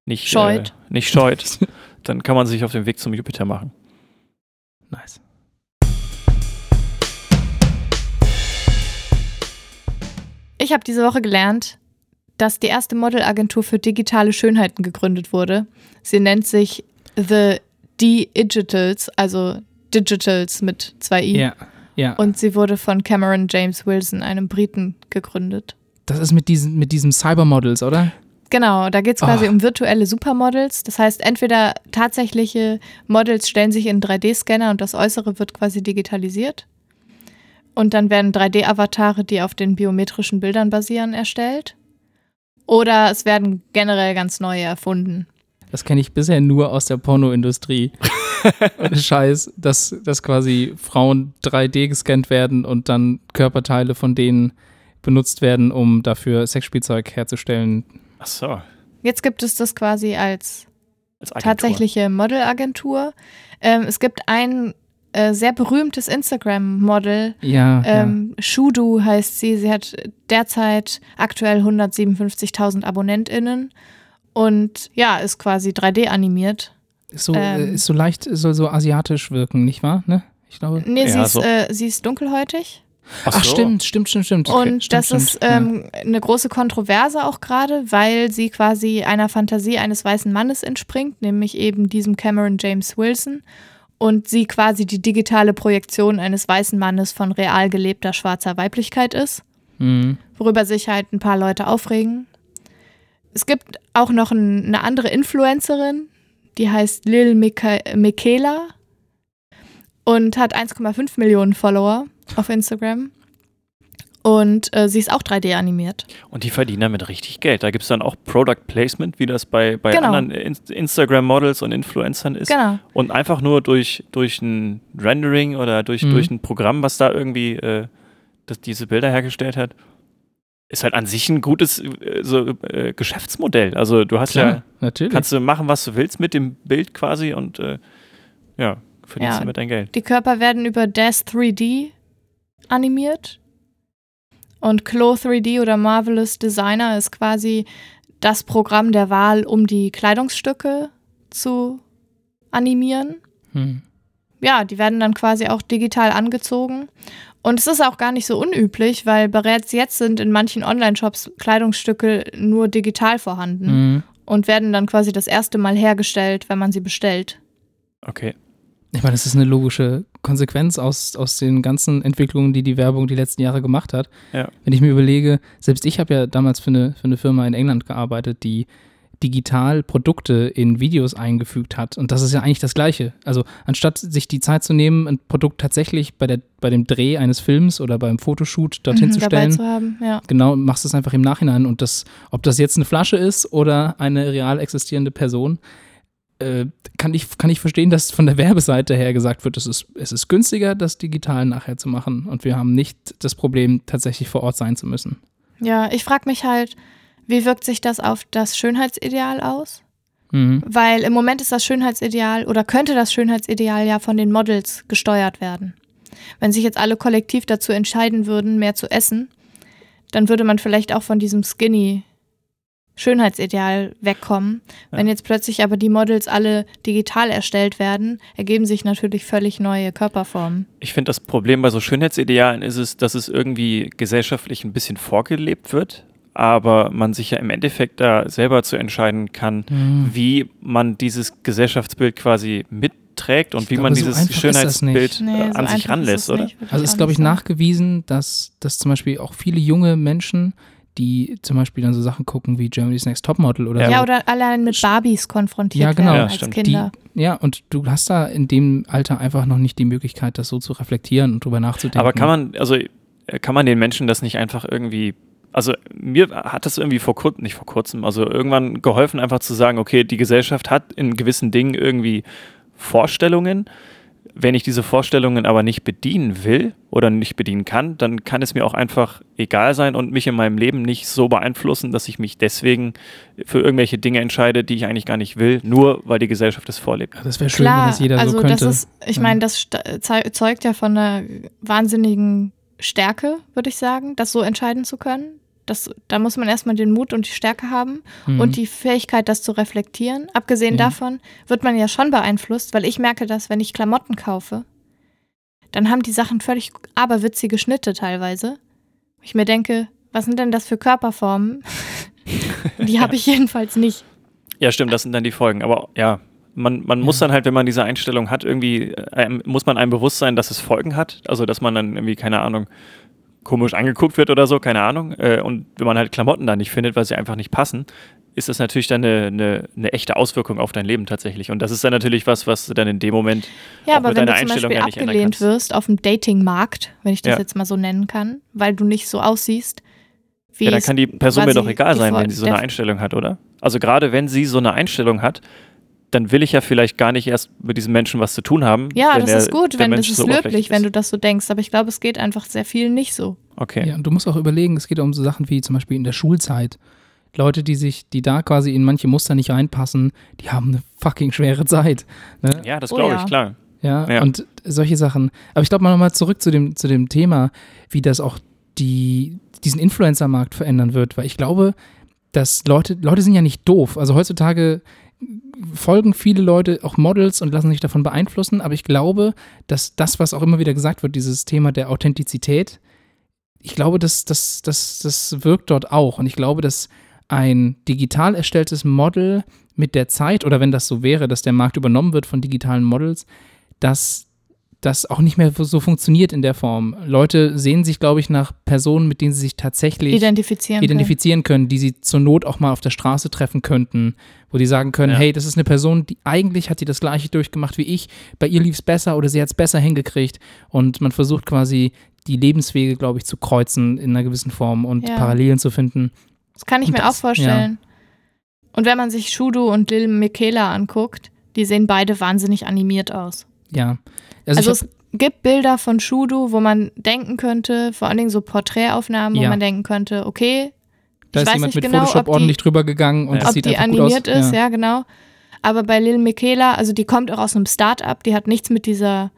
nicht Scheut. Äh, nicht scheut, dann kann man sich auf den Weg zum Jupiter machen. Nice. Ich habe diese Woche gelernt, dass die erste Modelagentur für digitale Schönheiten gegründet wurde. Sie nennt sich The Digitals, also Digitals mit zwei i. Ja, ja. Und sie wurde von Cameron James Wilson, einem Briten, gegründet. das ist mit diesen, mit diesem Cybermodels, oder? Genau, da geht es quasi Ah. um virtuelle Supermodels. Das heißt, entweder tatsächliche Models stellen sich in 3D-Scanner und das Äußere wird quasi digitalisiert. Und dann werden 3D-Avatare, die auf den biometrischen Bildern basieren, erstellt. Oder es werden generell ganz neue erfunden. Das kenne ich bisher nur aus der Pornoindustrie. Scheiß, dass, dass quasi Frauen 3D gescannt werden und dann Körperteile von denen benutzt werden, um dafür Sexspielzeug herzustellen. Ach so. Jetzt gibt es das quasi als Als tatsächliche Modelagentur. Ähm, es gibt ein äh, sehr berühmtes Instagram-Model, Ja, Ähm, Shudu heißt sie. Sie hat derzeit aktuell 157.000 AbonnentInnen und ja, ist quasi 3D animiert. ja. Ist so, ähm, äh, ist so leicht, soll so asiatisch wirken, nicht wahr? Ne? Ich glaube. Nee, sie, Ja, ist, so. äh, sie ist dunkelhäutig. Ach, Ach, so. stimmt, stimmt, stimmt, stimmt. Okay, Und stimmt, das stimmt, ist ja. ähm, eine große Kontroverse auch gerade, weil sie quasi einer Fantasie eines weißen Mannes entspringt, nämlich eben diesem Cameron James Wilson. Und sie quasi die digitale Projektion eines weißen Mannes von real gelebter schwarzer Weiblichkeit ist. Mhm. worüber sich halt ein paar Leute aufregen. Es gibt auch noch ein, eine andere Influencerin, die heißt Lil Mika Michaela und hat 1,5 Millionen Follower auf Instagram. Und äh, sie ist auch 3D animiert. Und die verdienen damit richtig Geld. Da gibt es dann auch Product Placement, wie das bei, bei Genau. anderen In Instagram-Models und Influencern ist. Genau. Und einfach nur durch, durch ein Rendering oder durch, Mhm. durch ein Programm, was da irgendwie äh, das, diese Bilder hergestellt hat, ist halt an sich ein gutes äh, so, äh, Geschäftsmodell. Also du hast Klar, ja, natürlich. kannst du machen, was du willst mit dem Bild quasi und äh, ja, verdienst Ja. damit dein Geld. Die Körper werden über Dash 3D animiert. Und Clo 3D oder Marvelous Designer ist quasi das Programm der Wahl, um die Kleidungsstücke zu animieren. Hm. Ja, die werden dann quasi auch digital angezogen. Und es ist auch gar nicht so unüblich, weil bereits jetzt sind in manchen Online-Shops Kleidungsstücke nur digital vorhanden Mhm. und werden dann quasi das erste Mal hergestellt, wenn man sie bestellt. Okay. Ich meine, das ist eine logische Konsequenz aus, aus den ganzen Entwicklungen, die die Werbung die letzten Jahre gemacht hat. Ja. Wenn ich mir überlege, selbst ich habe ja damals für eine, für eine Firma in England gearbeitet, die digital Produkte in Videos eingefügt hat. Und das ist ja eigentlich das Gleiche. Also anstatt sich die Zeit zu nehmen, ein Produkt tatsächlich bei, der, bei dem Dreh eines Films oder beim Fotoshoot dorthin Mhm, zu dabei stellen, zu haben, ja. genau, machst es einfach im Nachhinein. Und das, ob das jetzt eine Flasche ist oder eine real existierende Person, äh, kann, ich, kann ich verstehen, dass von der Werbeseite her gesagt wird, es ist, es ist günstiger, das digital nachher zu machen. Und wir haben nicht das Problem, tatsächlich vor Ort sein zu müssen. Ja, ich frage mich halt, wie wirkt sich das auf das Schönheitsideal aus? Mhm. Weil im Moment ist das Schönheitsideal oder könnte das Schönheitsideal ja von den Models gesteuert werden. Wenn sich jetzt alle kollektiv dazu entscheiden würden, mehr zu essen, dann würde man vielleicht auch von diesem Skinny Schönheitsideal wegkommen. Ja. Wenn jetzt plötzlich aber die Models alle digital erstellt werden, ergeben sich natürlich völlig neue Körperformen. Ich finde, das Problem bei so Schönheitsidealen ist es, dass es irgendwie gesellschaftlich ein bisschen vorgelebt wird, aber man sich ja im Endeffekt da selber zu entscheiden kann, Mhm. wie man dieses Gesellschaftsbild quasi mitträgt und Ich wie glaube, man so dieses Schönheitsbild Nee, äh, so an sich einfach ist ranlässt, es oder? nicht, Also ich ist, glaube ich, nachgewiesen, dass, dass zum Beispiel auch viele junge Menschen, die zum Beispiel dann so Sachen gucken wie Germany's Next Topmodel oder so. Ja, oder allein mit Barbies konfrontiert Ja, genau. werden Ja, als stimmt. Kinder. Ja, und du hast da in dem Alter einfach noch nicht die Möglichkeit, das so zu reflektieren und drüber nachzudenken. Aber kann man, also kann man den Menschen das nicht einfach irgendwie, also mir hat das irgendwie vor kurzem, nicht vor kurzem, also irgendwann geholfen, einfach zu sagen, okay, die Gesellschaft hat in gewissen Dingen irgendwie Vorstellungen. Wenn ich diese Vorstellungen aber nicht bedienen will oder nicht bedienen kann, dann kann es mir auch einfach egal sein und mich in meinem Leben nicht so beeinflussen, dass ich mich deswegen für irgendwelche Dinge entscheide, die ich eigentlich gar nicht will, nur weil die Gesellschaft es vorlebt. Das wäre schön, Klar, wenn das jeder also so könnte. das ist, ich Ja. meine, das zeugt ja von einer wahnsinnigen Stärke, würde ich sagen, das so entscheiden zu können. Das, da muss man erstmal den Mut und die Stärke haben Mhm. und die Fähigkeit, das zu reflektieren. Abgesehen Ja. davon wird man ja schon beeinflusst, weil ich merke das, wenn ich Klamotten kaufe, dann haben die Sachen völlig aberwitzige Schnitte teilweise. Ich mir denke, was sind denn das für Körperformen? die habe ich jedenfalls nicht. Ja, stimmt, das sind dann die Folgen. Aber ja, man, man muss Ja. dann halt, wenn man diese Einstellung hat, irgendwie, äh, muss man einem bewusst sein, dass es Folgen hat. Also, dass man dann irgendwie, keine Ahnung, komisch angeguckt wird oder so, keine Ahnung. Äh, und wenn man halt Klamotten da nicht findet, weil sie einfach nicht passen, ist das natürlich dann eine, eine, eine echte Auswirkung auf dein Leben tatsächlich. Und das ist dann natürlich was, was du dann in dem Moment Ja, aber mit wenn du deiner zum Einstellung Beispiel ja abgelehnt wirst auf dem Datingmarkt, wenn ich das Ja. jetzt mal so nennen kann, weil du nicht so aussiehst, wie Ja, dann kann die Person mir doch egal sein, wenn sie so eine Einstellung hat, oder? Also gerade wenn sie so eine Einstellung hat, dann will ich ja vielleicht gar nicht erst mit diesem Menschen was zu tun haben. Ja, wenn das der- ist gut, wenn Mensch das ist so löblich, wenn du das so denkst, aber ich glaube, es geht einfach sehr vielen nicht so. Okay. Ja, und du musst auch überlegen, es geht um so Sachen wie zum Beispiel in der Schulzeit. Leute, die sich, die da quasi in manche Muster nicht reinpassen, die haben eine fucking schwere Zeit. Ne? Ja, das Oh glaube ja. ich, klar. Ja, Ja. und solche Sachen. Aber ich glaube mal nochmal zurück zu dem, zu dem Thema, wie das auch die, diesen Influencer-Markt verändern wird, weil ich glaube, dass Leute, Leute sind ja nicht doof. Also heutzutage folgen viele Leute auch Models und lassen sich davon beeinflussen, aber ich glaube, dass das, was auch immer wieder gesagt wird, dieses Thema der Authentizität, ich glaube, das, das, das, das wirkt dort auch. Und ich glaube, dass ein digital erstelltes Model mit der Zeit, oder wenn das so wäre, dass der Markt übernommen wird von digitalen Models, dass das auch nicht mehr so funktioniert in der Form. Leute sehen sich, glaube ich, nach Personen, mit denen sie sich tatsächlich Identifizieren. identifizieren können, die sie zur Not auch mal auf der Straße treffen könnten, wo die sagen können, Ja. hey, das ist eine Person, die eigentlich hat die das gleiche durchgemacht wie ich, bei ihr lief es besser oder sie hat es besser hingekriegt und man versucht quasi die Lebenswege, glaube ich, zu kreuzen in einer gewissen Form und Ja. Parallelen zu finden. können. Das kann ich Und mir das- auch vorstellen. Und wenn man sich Shudo und Lil Michaela anguckt, die sehen beide wahnsinnig animiert aus. Ja. Also, Also, es gibt Bilder von Shudo, wo man denken könnte, vor allen Dingen so Porträtaufnahmen, wo Ja. man denken könnte, okay, da ich ist weiß jemand nicht mit genau, Photoshop ob die- ordentlich drüber gegangen und Ja. das ob sieht die einfach gut animiert aus. ist, ja. genau. Aber bei Lil Michaela, also die kommt auch aus einem Start-up, die hat nichts mit dieser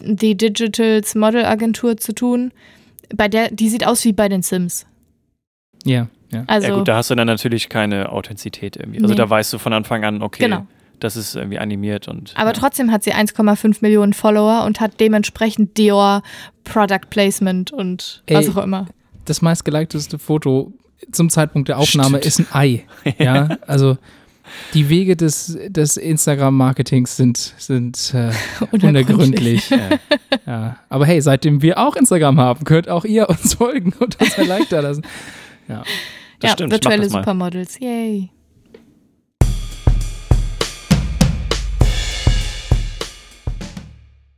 die Digitals Model Agentur zu tun. Bei der, die sieht aus wie bei den Sims. Ja, ja. Also ja gut, da hast du dann natürlich keine Authentizität irgendwie. Also Nee. da weißt du von Anfang an, okay, Genau. Das ist irgendwie animiert und Aber ja. trotzdem hat sie 1,5 Millionen Follower und hat dementsprechend Dior Product Placement und was Ey. auch immer. Das meistgelikteste Foto zum Zeitpunkt der Aufnahme Stimmt. ist ein Ei. Ja, also die Wege des, des Instagram-Marketings sind, sind äh, unergründlich. Ja. Ja. Aber hey, seitdem wir auch Instagram haben, könnt auch ihr uns folgen und uns ein Like da lassen. Ja. Das ja, stimmt, virtuelle. Supermodels. Yay.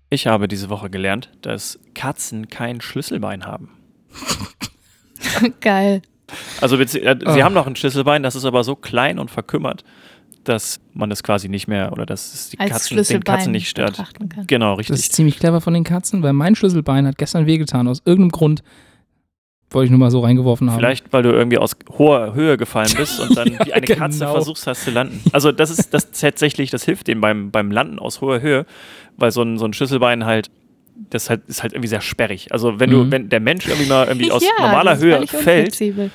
Ich habe diese Woche gelernt, dass Katzen kein Schlüsselbein haben. Geil. Also äh, sie haben noch ein Schlüsselbein, das ist aber so klein und verkümmert, dass man das quasi nicht mehr oder dass es die Katzen, den Katzen nicht stört. Genau, Das richtig. ist ziemlich clever von den Katzen, weil mein Schlüsselbein hat gestern wehgetan. Aus irgendeinem Grund wollte ich nur mal so reingeworfen haben. Vielleicht, weil du irgendwie aus hoher Höhe gefallen bist und dann Ja, wie eine Katze genau. versuchst hast zu landen. Also das ist das tatsächlich, das hilft dem beim, beim Landen aus hoher Höhe, weil so ein, so ein Schlüsselbein halt, das halt, ist halt irgendwie sehr sperrig. Also wenn du, Mhm. wenn der Mensch irgendwie mal irgendwie aus ja, normaler Höhe fällt, unflexibel.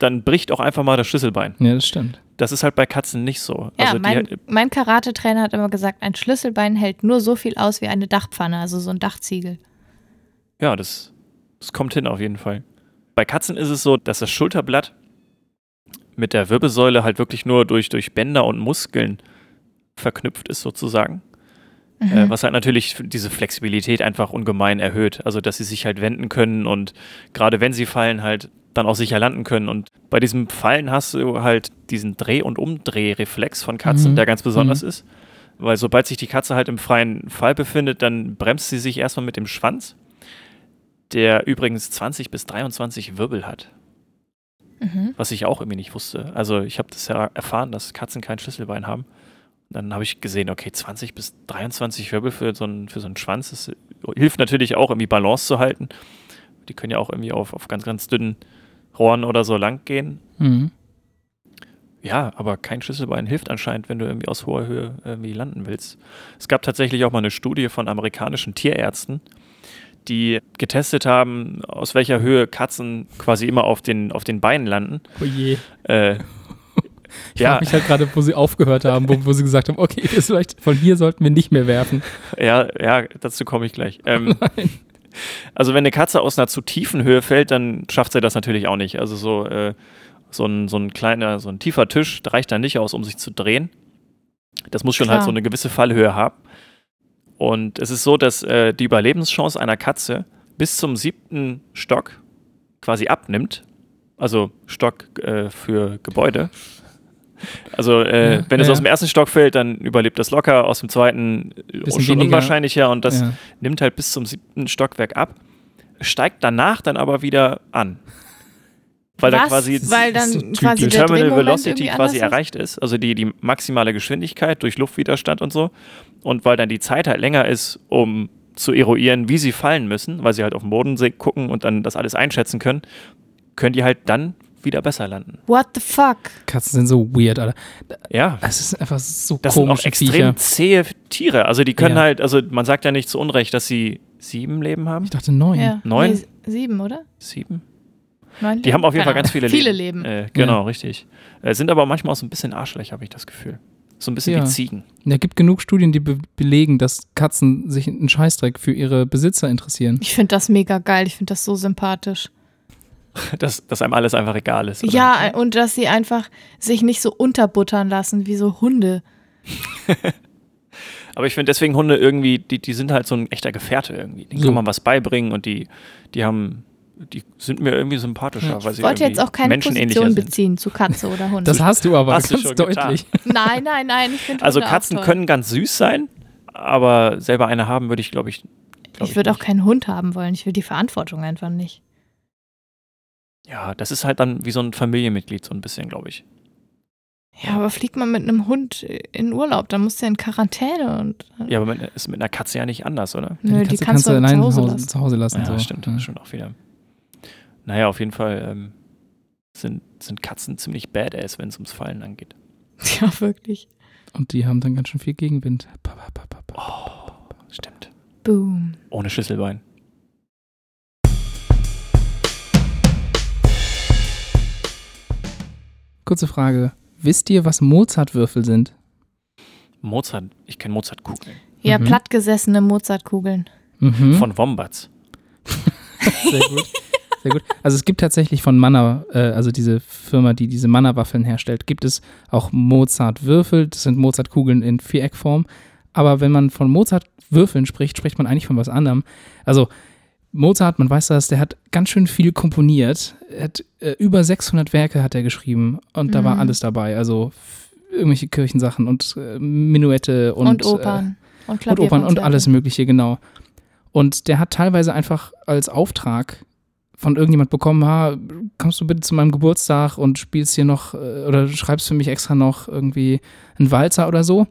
dann bricht auch einfach mal das Schlüsselbein. Ja, das stimmt. Das ist halt bei Katzen nicht so. Ja, Also die, mein, mein Karate-Trainer hat immer gesagt, ein Schlüsselbein hält nur so viel aus wie eine Dachpfanne, also so ein Dachziegel. Ja, das, das kommt hin auf jeden Fall. Bei Katzen ist es so, dass das Schulterblatt mit der Wirbelsäule halt wirklich nur durch, durch Bänder und Muskeln verknüpft ist sozusagen. Mhm. Äh, was halt natürlich diese Flexibilität einfach ungemein erhöht. Also, dass sie sich halt wenden können und gerade wenn sie fallen, halt dann auch sicher landen können. Und bei diesem Fallen hast du halt diesen Dreh- und Umdrehreflex von Katzen, Mhm. der ganz besonders Mhm. ist. Weil sobald sich die Katze halt im freien Fall befindet, dann bremst sie sich erstmal mit dem Schwanz, der übrigens 20 bis 23 Wirbel hat. Mhm. Was ich auch irgendwie nicht wusste. Also ich habe das ja erfahren, dass Katzen kein Schlüsselbein haben. Dann habe ich gesehen, okay, 20 bis 23 Wirbel für so einen, für so einen Schwanz. Das hilft natürlich auch, irgendwie Balance zu halten. Die können ja auch irgendwie auf, auf ganz, ganz dünnen Rohren oder so lang gehen. Mhm. Ja, aber kein Schlüsselbein hilft anscheinend, wenn du irgendwie aus hoher Höhe irgendwie landen willst. Es gab tatsächlich auch mal eine Studie von amerikanischen Tierärzten, die getestet haben, aus welcher Höhe Katzen quasi immer auf den, auf den Beinen landen. Oh je. Äh, Ich ja, frage mich halt gerade, wo sie aufgehört haben, wo, wo sie gesagt haben, okay, vielleicht von hier sollten wir nicht mehr werfen. ja, ja, dazu komme ich gleich. Ähm, also wenn eine Katze aus einer zu tiefen Höhe fällt, dann schafft sie das natürlich auch nicht. Also so, äh, so, ein, so ein kleiner, so ein tiefer Tisch reicht da nicht aus, um sich zu drehen. Das muss schon Klar. halt so eine gewisse Fallhöhe haben. Und es ist so, dass äh, die Überlebenschance einer Katze bis zum siebten Stock quasi abnimmt. Also Stock äh, für Gebäude. Also äh, Ja, wenn es ja, aus dem ersten Stock fällt, dann überlebt das locker, aus dem zweiten Bisschen schon weniger. unwahrscheinlicher und das ja. nimmt halt bis zum siebten Stockwerk ab, steigt danach dann aber wieder an. Weil da Was? quasi Weil Das dann so quasi die Terminal Velocity quasi erreicht ist, also die, die maximale Geschwindigkeit durch Luftwiderstand und so. Und weil dann die Zeit halt länger ist, um zu eruieren, wie sie fallen müssen, weil sie halt auf den Boden gucken und dann das alles einschätzen können, können die halt dann wieder besser landen. What the fuck? Katzen sind so weird, Alter. Ja. Es ist einfach so Das sind auch extrem Viecher. zähe Tiere. Also die können Ja. halt, also man sagt ja nicht zu Unrecht, dass sie sieben Leben haben. Ich dachte neun. Ja. Neun? Nee, sieben, oder? Sieben? Neun Die haben auf jeden Fall ganz Ahnung. viele, Viele Leben. Äh, genau, richtig. Äh, sind aber manchmal auch so ein bisschen Arschlöcher, habe ich das Gefühl. So ein bisschen Ja. wie Ziegen. Da gibt genug Studien, die be belegen, dass Katzen sich einen Scheißdreck für ihre Besitzer interessieren. Ich finde das mega geil. Ich finde das so sympathisch. Dass, dass einem alles einfach egal ist. oder? Ja, und dass sie einfach sich nicht so unterbuttern lassen wie so Hunde. Aber ich finde deswegen Hunde irgendwie, die, die sind halt so ein echter Gefährte irgendwie. Denen So. kann man was beibringen und die, die haben, die sind mir irgendwie sympathischer, Ja. weil sie Ich wollte jetzt auch keine Position sind. beziehen zu Katze oder Hund. Das hast du aber Hast du ganz schon deutlich. nein, nein, nein. Ich finde Also Hunde Katzen auch toll. können ganz süß sein, aber selber eine haben würde ich, glaube ich, glaub Ich würde auch keinen Hund haben wollen. Ich will die Verantwortung einfach nicht. Ja, das ist halt dann wie so ein Familienmitglied, so ein bisschen, glaube ich. Ja, aber fliegt man mit einem Hund in Urlaub, dann musst du ja in Quarantäne und. Ja, aber mit, ist mit einer Katze ja nicht anders, oder? Nö, die Katze kannst du allein zu Hause lassen. zu Hause lassen. Ja, so. stimmt, Ja. das stimmt auch wieder. Naja, auf jeden Fall ähm, sind, sind Katzen ziemlich badass, wenn es ums Fallen angeht. Ja, wirklich. Und die haben dann ganz schön viel Gegenwind. Pa, pa, pa. Oh, stimmt. Boom. Ohne Schlüsselbein. Kurze Frage. Wisst ihr, was Mozartwürfel sind? Mozart, ich kenne Mozartkugeln. Ja, Mhm. plattgesessene Mozartkugeln. Mhm. Von Wombats. Sehr gut. Sehr gut. Also es gibt tatsächlich von Manna, äh, also diese Firma, die diese Manna-Waffeln herstellt, gibt es auch Mozart-Würfel. Das sind Mozartkugeln in Viereckform. Aber wenn man von Mozart-Würfeln spricht, spricht man eigentlich von was anderem. Also Mozart, man weiß das, der hat ganz schön viel komponiert. Er hat, äh, über 600 Werke hat er geschrieben und da war Mhm. alles dabei. Also irgendwelche Kirchensachen und äh, Minuette und, Und, Opern. Äh, Und und Opern und alles Mögliche, genau. Und der hat teilweise einfach als Auftrag von irgendjemand bekommen, ha, kommst du bitte zu meinem Geburtstag und spielst hier noch äh, oder schreibst für mich extra noch irgendwie einen Walzer oder so.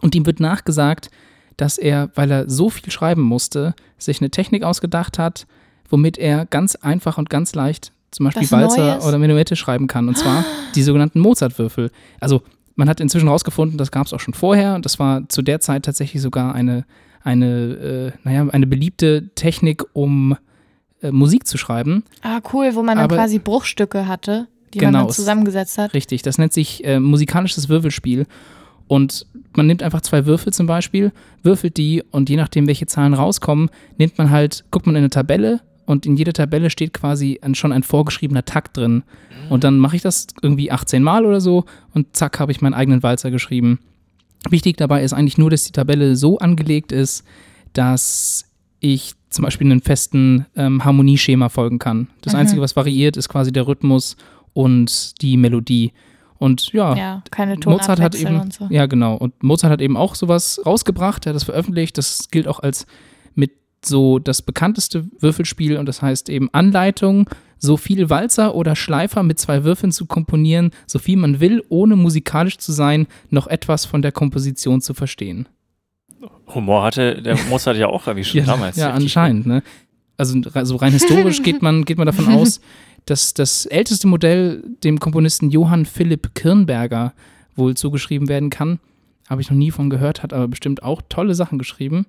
Und ihm wird nachgesagt, dass er, weil er so viel schreiben musste, sich eine Technik ausgedacht hat, womit er ganz einfach und ganz leicht zum Beispiel Was Walzer Neues? oder Menuette schreiben kann. Und zwar die sogenannten Mozartwürfel. Also man hat inzwischen rausgefunden, das gab es auch schon vorher und das war zu der Zeit tatsächlich sogar eine, eine, äh, naja, eine beliebte Technik, um äh, Musik zu schreiben. Ah, cool, wo man dann Aber- quasi Bruchstücke hatte, die Genau, man dann es- zusammengesetzt hat. Richtig, das nennt sich äh, musikalisches Würfelspiel. Und man nimmt einfach zwei Würfel zum Beispiel, würfelt die und je nachdem, welche Zahlen rauskommen, nimmt man halt, guckt man in eine Tabelle und in jeder Tabelle steht quasi ein, schon ein vorgeschriebener Takt drin. Und dann mache ich das irgendwie 18 Mal oder so und zack, habe ich meinen eigenen Walzer geschrieben. Wichtig dabei ist eigentlich nur, dass die Tabelle so angelegt ist, dass ich zum Beispiel einem festen ähm, Harmonieschema folgen kann. Das Mhm. Einzige, was variiert, ist quasi der Rhythmus und die Melodie. Und ja, Ja, keine Mozart hat eben, und so. ja genau, und Mozart hat eben auch sowas rausgebracht, er hat das veröffentlicht, das gilt auch als mit so das bekannteste Würfelspiel und das heißt eben Anleitung, so viel Walzer oder Schleifer mit zwei Würfeln zu komponieren, so viel man will, ohne musikalisch zu sein, noch etwas von der Komposition zu verstehen. Humor hatte der Mozart ja auch irgendwie schon ja, damals. ja, anscheinend, ne? Also re- so rein historisch geht man, geht man davon aus, dass das älteste Modell dem Komponisten Johann Philipp Kirnberger wohl zugeschrieben werden kann. Habe ich noch nie von gehört, hat aber bestimmt auch tolle Sachen geschrieben.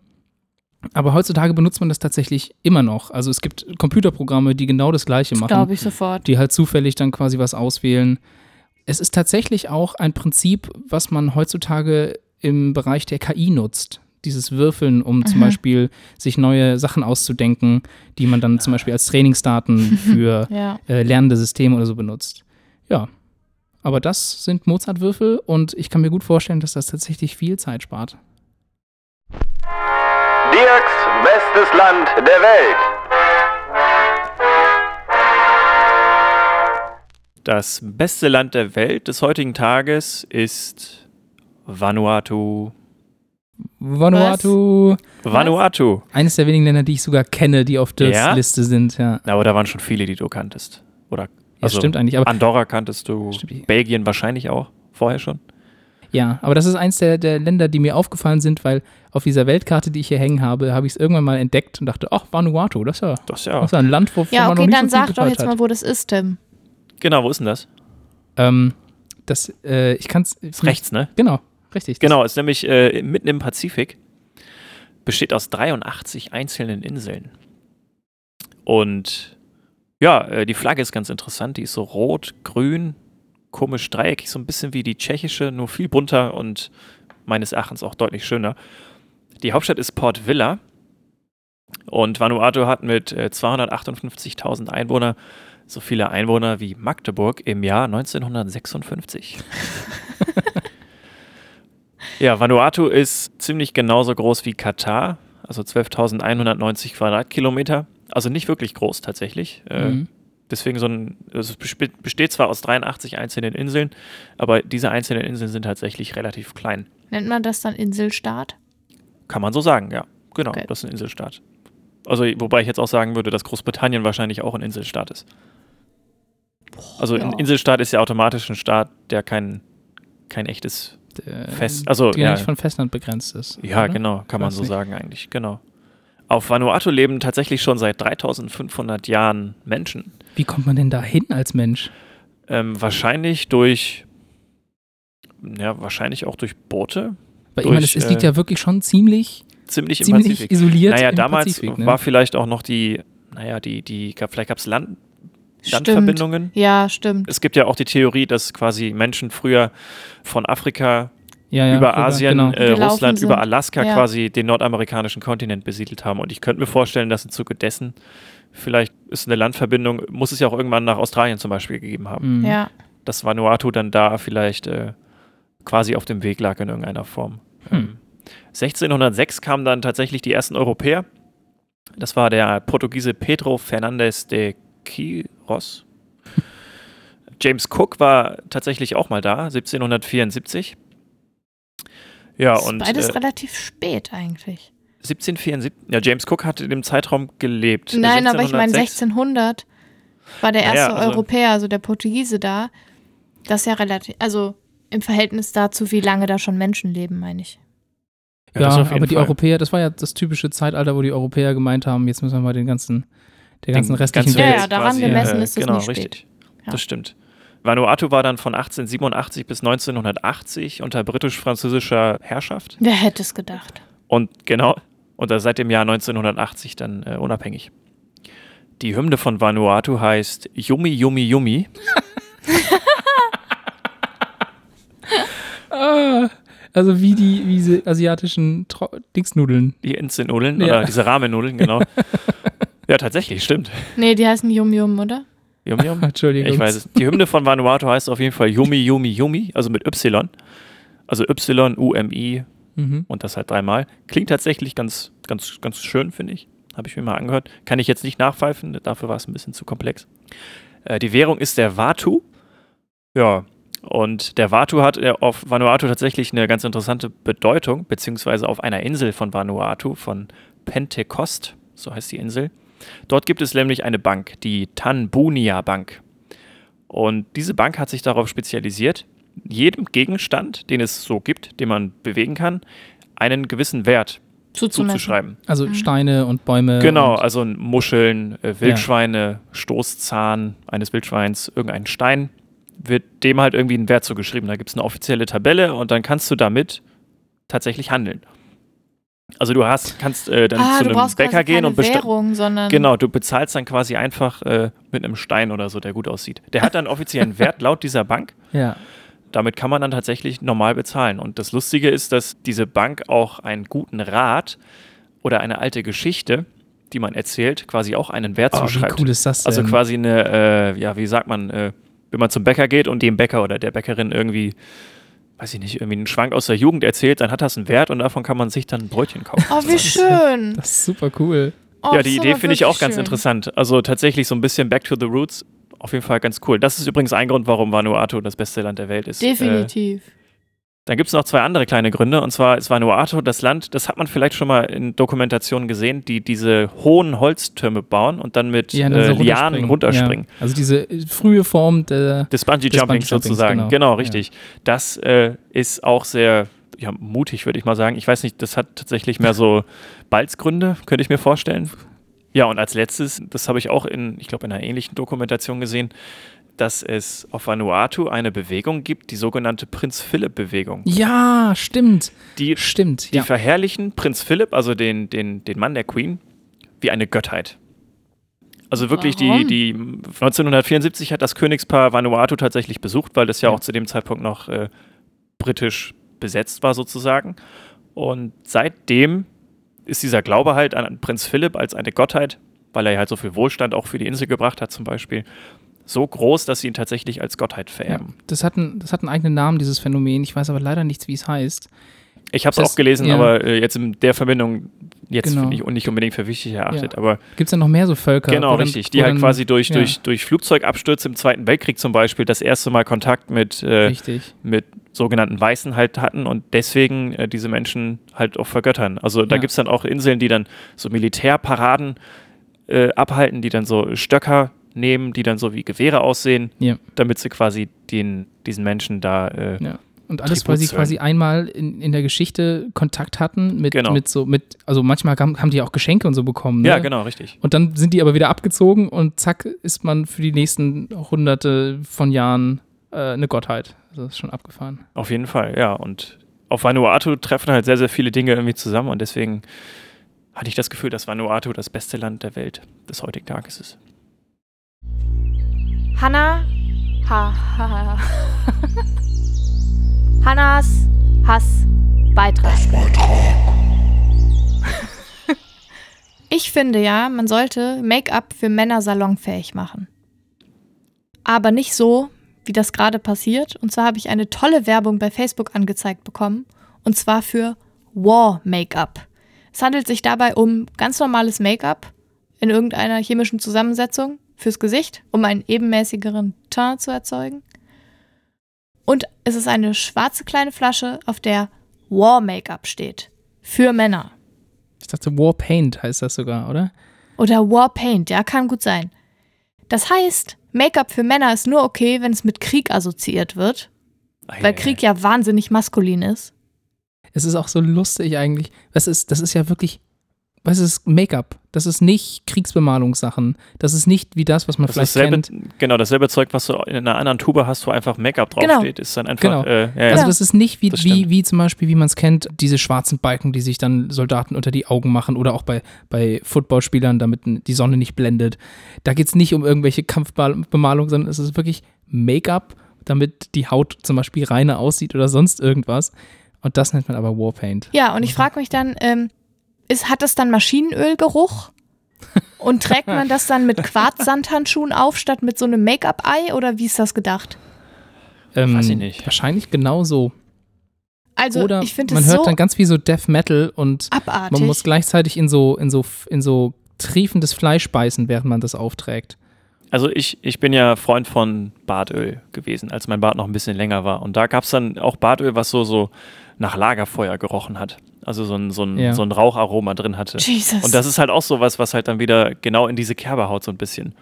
Aber heutzutage benutzt man das tatsächlich immer noch. Also es gibt Computerprogramme, die genau das gleiche Das machen glaube ich sofort. die halt zufällig dann quasi was auswählen. Es ist tatsächlich auch ein Prinzip, was man heutzutage im Bereich der KI nutzt. Dieses Würfeln, um zum Mhm. Beispiel sich neue Sachen auszudenken, die man dann zum Beispiel als Trainingsdaten für Ja. äh, lernende Systeme oder so benutzt. Ja. Aber das sind Mozart-Würfel und ich kann mir gut vorstellen, dass das tatsächlich viel Zeit spart. Dirks bestes Land der Welt. Das beste Land der Welt des heutigen Tages ist Vanuatu. Vanuatu. Vanuatu. Eines der wenigen Länder, die ich sogar kenne, die auf der Ja? Liste sind, ja. Aber da waren schon viele, die du kanntest. Oder also stimmt eigentlich. Aber Andorra kanntest du, Stimmt. Belgien wahrscheinlich auch vorher schon. Ja, aber das ist eins der, der Länder, die mir aufgefallen sind, weil auf dieser Weltkarte, die ich hier hängen habe, habe ich es irgendwann mal entdeckt und dachte, ach, Vanuatu, das ist ja, Das ist ja. das ist ja ein Land, wovon Ja, man noch okay, dann so sag doch jetzt hat. mal, wo das ist, Tim. Genau, wo ist denn das? Ähm, das, äh, ich kann es. Ist rechts, ne? Genau, richtig. Genau, ist nämlich äh, mitten im Pazifik. Besteht aus 83 einzelnen Inseln. Und ja, äh, die Flagge ist ganz interessant. Die ist so rot, grün, komisch dreieckig, so ein bisschen wie die tschechische, nur viel bunter und meines Erachtens auch deutlich schöner. Die Hauptstadt ist Port Vila. Und Vanuatu hat mit äh, 258.000 Einwohnern so viele Einwohner wie Magdeburg im Jahr 1956. Ja, Vanuatu ist ziemlich genauso groß wie Katar, also 12.190 Quadratkilometer. Also nicht wirklich groß tatsächlich. Äh, Mhm. Deswegen so ein, also es besteht zwar aus 83 einzelnen Inseln, aber diese einzelnen Inseln sind tatsächlich relativ klein. Nennt man das dann Inselstaat? Kann man so sagen, ja. Genau, Okay. das ist ein Inselstaat. Also, wobei ich jetzt auch sagen würde, dass Großbritannien wahrscheinlich auch ein Inselstaat ist. Also, ein ja. Inselstaat ist ja automatisch ein Staat, der kein, kein echtes Fest, also die ja, nicht von Festland begrenzt ist. Ja, oder? genau, kann man so nicht. sagen eigentlich, genau. Auf Vanuatu leben tatsächlich schon seit 3500 Jahren Menschen. Wie kommt man denn da hin als Mensch? Ähm, wahrscheinlich durch, ja, wahrscheinlich auch durch Boote. Weil ich meine, es, es liegt äh, ja wirklich schon ziemlich, Ziemlich im ziemlich isoliert. Naja, damals Pazifik, ne? war vielleicht auch noch die, naja, die, die, vielleicht gab es Land. Landverbindungen. Ja, stimmt. Es gibt ja auch die Theorie, dass quasi Menschen früher von Afrika ja, ja, über Asien, Genau. äh, Russland, sind. über Alaska Ja. quasi den nordamerikanischen Kontinent besiedelt haben. Und ich könnte mir vorstellen, dass im Zuge dessen vielleicht ist eine Landverbindung, muss es ja auch irgendwann nach Australien zum Beispiel gegeben haben. Mhm. Ja. Dass Vanuatu dann da vielleicht äh, quasi auf dem Weg lag in irgendeiner Form. Hm. Ähm, 1606 kamen dann tatsächlich die ersten Europäer. Das war der Portugiese Pedro Fernandes de Quiros. James Cook war tatsächlich auch mal da, 1774. Ja, Das ist und beides äh, relativ spät eigentlich. 1774, ja, James Cook hat in dem Zeitraum gelebt. Äh, Nein, aber ich meine 1606. 1600 war der Naja, erste also- Europäer, also der Portugiese da. Das ist ja relativ, also im Verhältnis dazu, wie lange da schon Menschen leben, meine ich. Ja, jeden aber die Fall. Europäer, das war ja das typische Zeitalter, wo die Europäer gemeint haben, jetzt müssen wir mal den ganzen, der ganzen Den restlichen ganzen Ja, Welt. ja, daran gemessen ist das genau, nicht spät. richtig. Ja. Das stimmt. Vanuatu war dann von 1887 bis 1980 unter britisch-französischer Herrschaft Wer hätte es gedacht? und genau, und seit dem Jahr 1980 dann äh, unabhängig. Die Hymne von Vanuatu heißt Yumi Yumi Yumi. Ah, also wie die, wie diese asiatischen Tro Dingsnudeln. Die Instant-Nudeln Ja. oder diese Ramen-Nudeln, genau. ja, tatsächlich, stimmt. Nee, die heißen Yum Yum, oder? Yum Yum. Entschuldigung. Ich weiß es. Die Hymne von Vanuatu heißt auf jeden Fall Yumi Yumi Yumi, also mit Y. Also Y-U-M-I Mhm. und das halt dreimal. Klingt tatsächlich ganz, ganz, ganz schön, finde ich. Habe ich mir mal angehört. Kann ich jetzt nicht nachpfeifen, dafür war es ein bisschen zu komplex. Äh, die Währung ist der Watu. Ja, und der Watu hat äh, auf Vanuatu tatsächlich eine ganz interessante Bedeutung, beziehungsweise auf einer Insel von Vanuatu, von Pentecost, so heißt die Insel. Dort gibt es nämlich eine Bank, die Tanbunia Bank. Und diese Bank hat sich darauf spezialisiert, jedem Gegenstand, den es so gibt, den man bewegen kann, einen gewissen Wert Zuzumessen. zuzuschreiben. Also Mhm. Steine und Bäume. Genau, Und, also Muscheln, äh, Wildschweine, Stoßzahn eines Wildschweins, irgendein Stein, wird dem halt irgendwie ein Wert zugeschrieben. Da gibt es eine offizielle Tabelle und dann kannst du damit tatsächlich handeln. Also du hast, kannst äh, dann ah, zu einem Bäcker gehen und bestellen. Währung, sondern Genau, du bezahlst dann quasi einfach äh, mit einem Stein oder so, der gut aussieht. Der hat dann offiziellen Wert laut dieser Bank. ja. Damit kann man dann tatsächlich normal bezahlen. Und das Lustige ist, dass diese Bank auch einen guten Rat oder eine alte Geschichte, die man erzählt, quasi auch einen Wert Oh, wie zuschreibt. cool ist das denn? Also quasi eine, äh, ja, wie sagt man, äh, wenn man zum Bäcker geht und dem Bäcker oder der Bäckerin irgendwie, weiß ich nicht, irgendwie einen Schwank aus der Jugend erzählt, dann hat das einen Wert und davon kann man sich dann ein Brötchen kaufen. Oh, wie schön. Das ist super cool. Oh, ja, die Idee finde ich auch ganz schön. interessant. Also tatsächlich so ein bisschen Back to the Roots. Auf jeden Fall ganz cool. Das ist übrigens ein Grund, warum Vanuatu das beste Land der Welt ist. Äh, Definitiv. Dann gibt es noch zwei andere kleine Gründe. Und zwar ist Vanuatu das Land, das hat man vielleicht schon mal in Dokumentationen gesehen, die diese hohen Holztürme bauen und dann mit Ja, äh, so Lianen runterspringen. Ja. Also diese äh, frühe Form der. Des Bungee Des Jumpings Bungee-Jumpings, sozusagen. genau. Genau, richtig. Das äh, ist auch sehr ja, mutig, würde ich mal sagen. Ich weiß nicht, das hat tatsächlich mehr so Balzgründe, könnte ich mir vorstellen. Ja, und als letztes, das habe ich auch in, ich glaube, in einer ähnlichen Dokumentation gesehen, dass es auf Vanuatu eine Bewegung gibt, die sogenannte Prinz Philipp-Bewegung. Ja, stimmt. Die, Stimmt. die Ja. verherrlichen Prinz Philipp, also den, den, den Mann der Queen, wie eine Göttheit. Also wirklich, die, Warum? die 1974 hat das Königspaar Vanuatu tatsächlich besucht, weil das ja, Ja. auch zu dem Zeitpunkt noch äh, britisch besetzt war sozusagen. Und seitdem ist dieser Glaube halt an Prinz Philipp als eine Gottheit, weil er halt so viel Wohlstand auch für die Insel gebracht hat zum Beispiel, so groß, dass sie ihn tatsächlich als Gottheit Ja. vererben. Das, hat einen, das hat einen eigenen Namen, dieses Phänomen. Ich weiß aber leider nichts, wie es heißt. Ich habe es auch gelesen, ja. aber äh, jetzt in der Verbindung jetzt Genau. nicht, nicht unbedingt für wichtig erachtet. Aber Gibt es denn noch mehr so Völker? Genau, dann- richtig. Die halt dann- quasi durch, ja. durch, durch Flugzeugabstürze im Zweiten Weltkrieg zum Beispiel das erste Mal Kontakt mit, äh, mit sogenannten Weißen halt hatten und deswegen äh, diese Menschen halt auch vergöttern. Also da Ja. gibt es dann auch Inseln, die dann so Militärparaden äh, abhalten, die dann so Stöcker nehmen, die dann so wie Gewehre aussehen, Ja. damit sie quasi den, diesen Menschen da äh, Ja. Und alles, Tribut weil sie quasi einmal in, in der Geschichte Kontakt hatten mit, Genau. mit so, mit, also manchmal haben, haben die auch Geschenke und so bekommen. Ne? Ja, genau, richtig. Und dann sind die aber wieder abgezogen und zack ist man für die nächsten hunderte von Jahren äh, eine Gottheit. Also das ist schon abgefahren. Auf jeden Fall, ja. Und auf Vanuatu treffen halt sehr, sehr viele Dinge irgendwie zusammen und deswegen hatte ich das Gefühl, dass Vanuatu das beste Land der Welt des heutigen Tages ist. Hanna. Ha, ha, ha. Hannas Hass. Ich finde ja, man sollte Make-up für Männer salonfähig machen. Aber nicht so, wie das gerade passiert. Und zwar habe ich eine tolle Werbung bei Facebook angezeigt bekommen. Und zwar für War Make-up. Es handelt sich dabei um ganz normales Make-up in irgendeiner chemischen Zusammensetzung fürs Gesicht, um einen ebenmäßigeren Teint zu erzeugen. Und es ist eine schwarze kleine Flasche, auf der War Make-up steht. Für Männer. Ich dachte, War Paint heißt das sogar, oder? Oder War Paint, ja, kann gut sein. Das heißt, Make-up für Männer ist nur okay, wenn es mit Krieg assoziiert wird, weil Krieg ja wahnsinnig maskulin ist. Es ist auch so lustig eigentlich. Das ist, das ist ja wirklich, was ist Make-up? Das ist nicht Kriegsbemalungssachen. Das ist nicht wie das, was man Das vielleicht ist selbe, kennt. genau, dasselbe Zeug, was du in einer anderen Tube hast, wo einfach Make-up Genau. draufsteht, ist dann einfach, Genau. äh, ja. Also Ja. das ist nicht wie, wie, wie zum Beispiel, wie man es kennt, diese schwarzen Balken, die sich dann Soldaten unter die Augen machen oder auch bei, bei Footballspielern, damit die Sonne nicht blendet. Da geht es nicht um irgendwelche Kampfbemalung, sondern es ist wirklich Make-up, damit die Haut zum Beispiel reiner aussieht oder sonst irgendwas. Und das nennt man aber Warpaint. Ja, und ich frage mich dann, ähm, ist, hat das dann Maschinenölgeruch? Und trägt man das dann mit Quarzsandhandschuhen auf, statt mit so einem Make-up-Ei? Oder wie ist das gedacht? Ähm, Weiß ich nicht. Wahrscheinlich genau so. Also, Oder ich finde man es hört so dann ganz viel so Death Metal und abartig. man muss gleichzeitig in so, in so, in so triefendes Fleisch beißen, während man das aufträgt. Also ich, ich bin ja Freund von Bartöl gewesen, als mein Bart noch ein bisschen länger war. Und da gab es dann auch Bartöl, was so, so nach Lagerfeuer gerochen hat. Also so ein, so ein, Ja. so ein Raucharoma drin hatte. Jesus. Und das ist halt auch sowas, was halt dann wieder genau in diese Kerbe haut, so ein bisschen.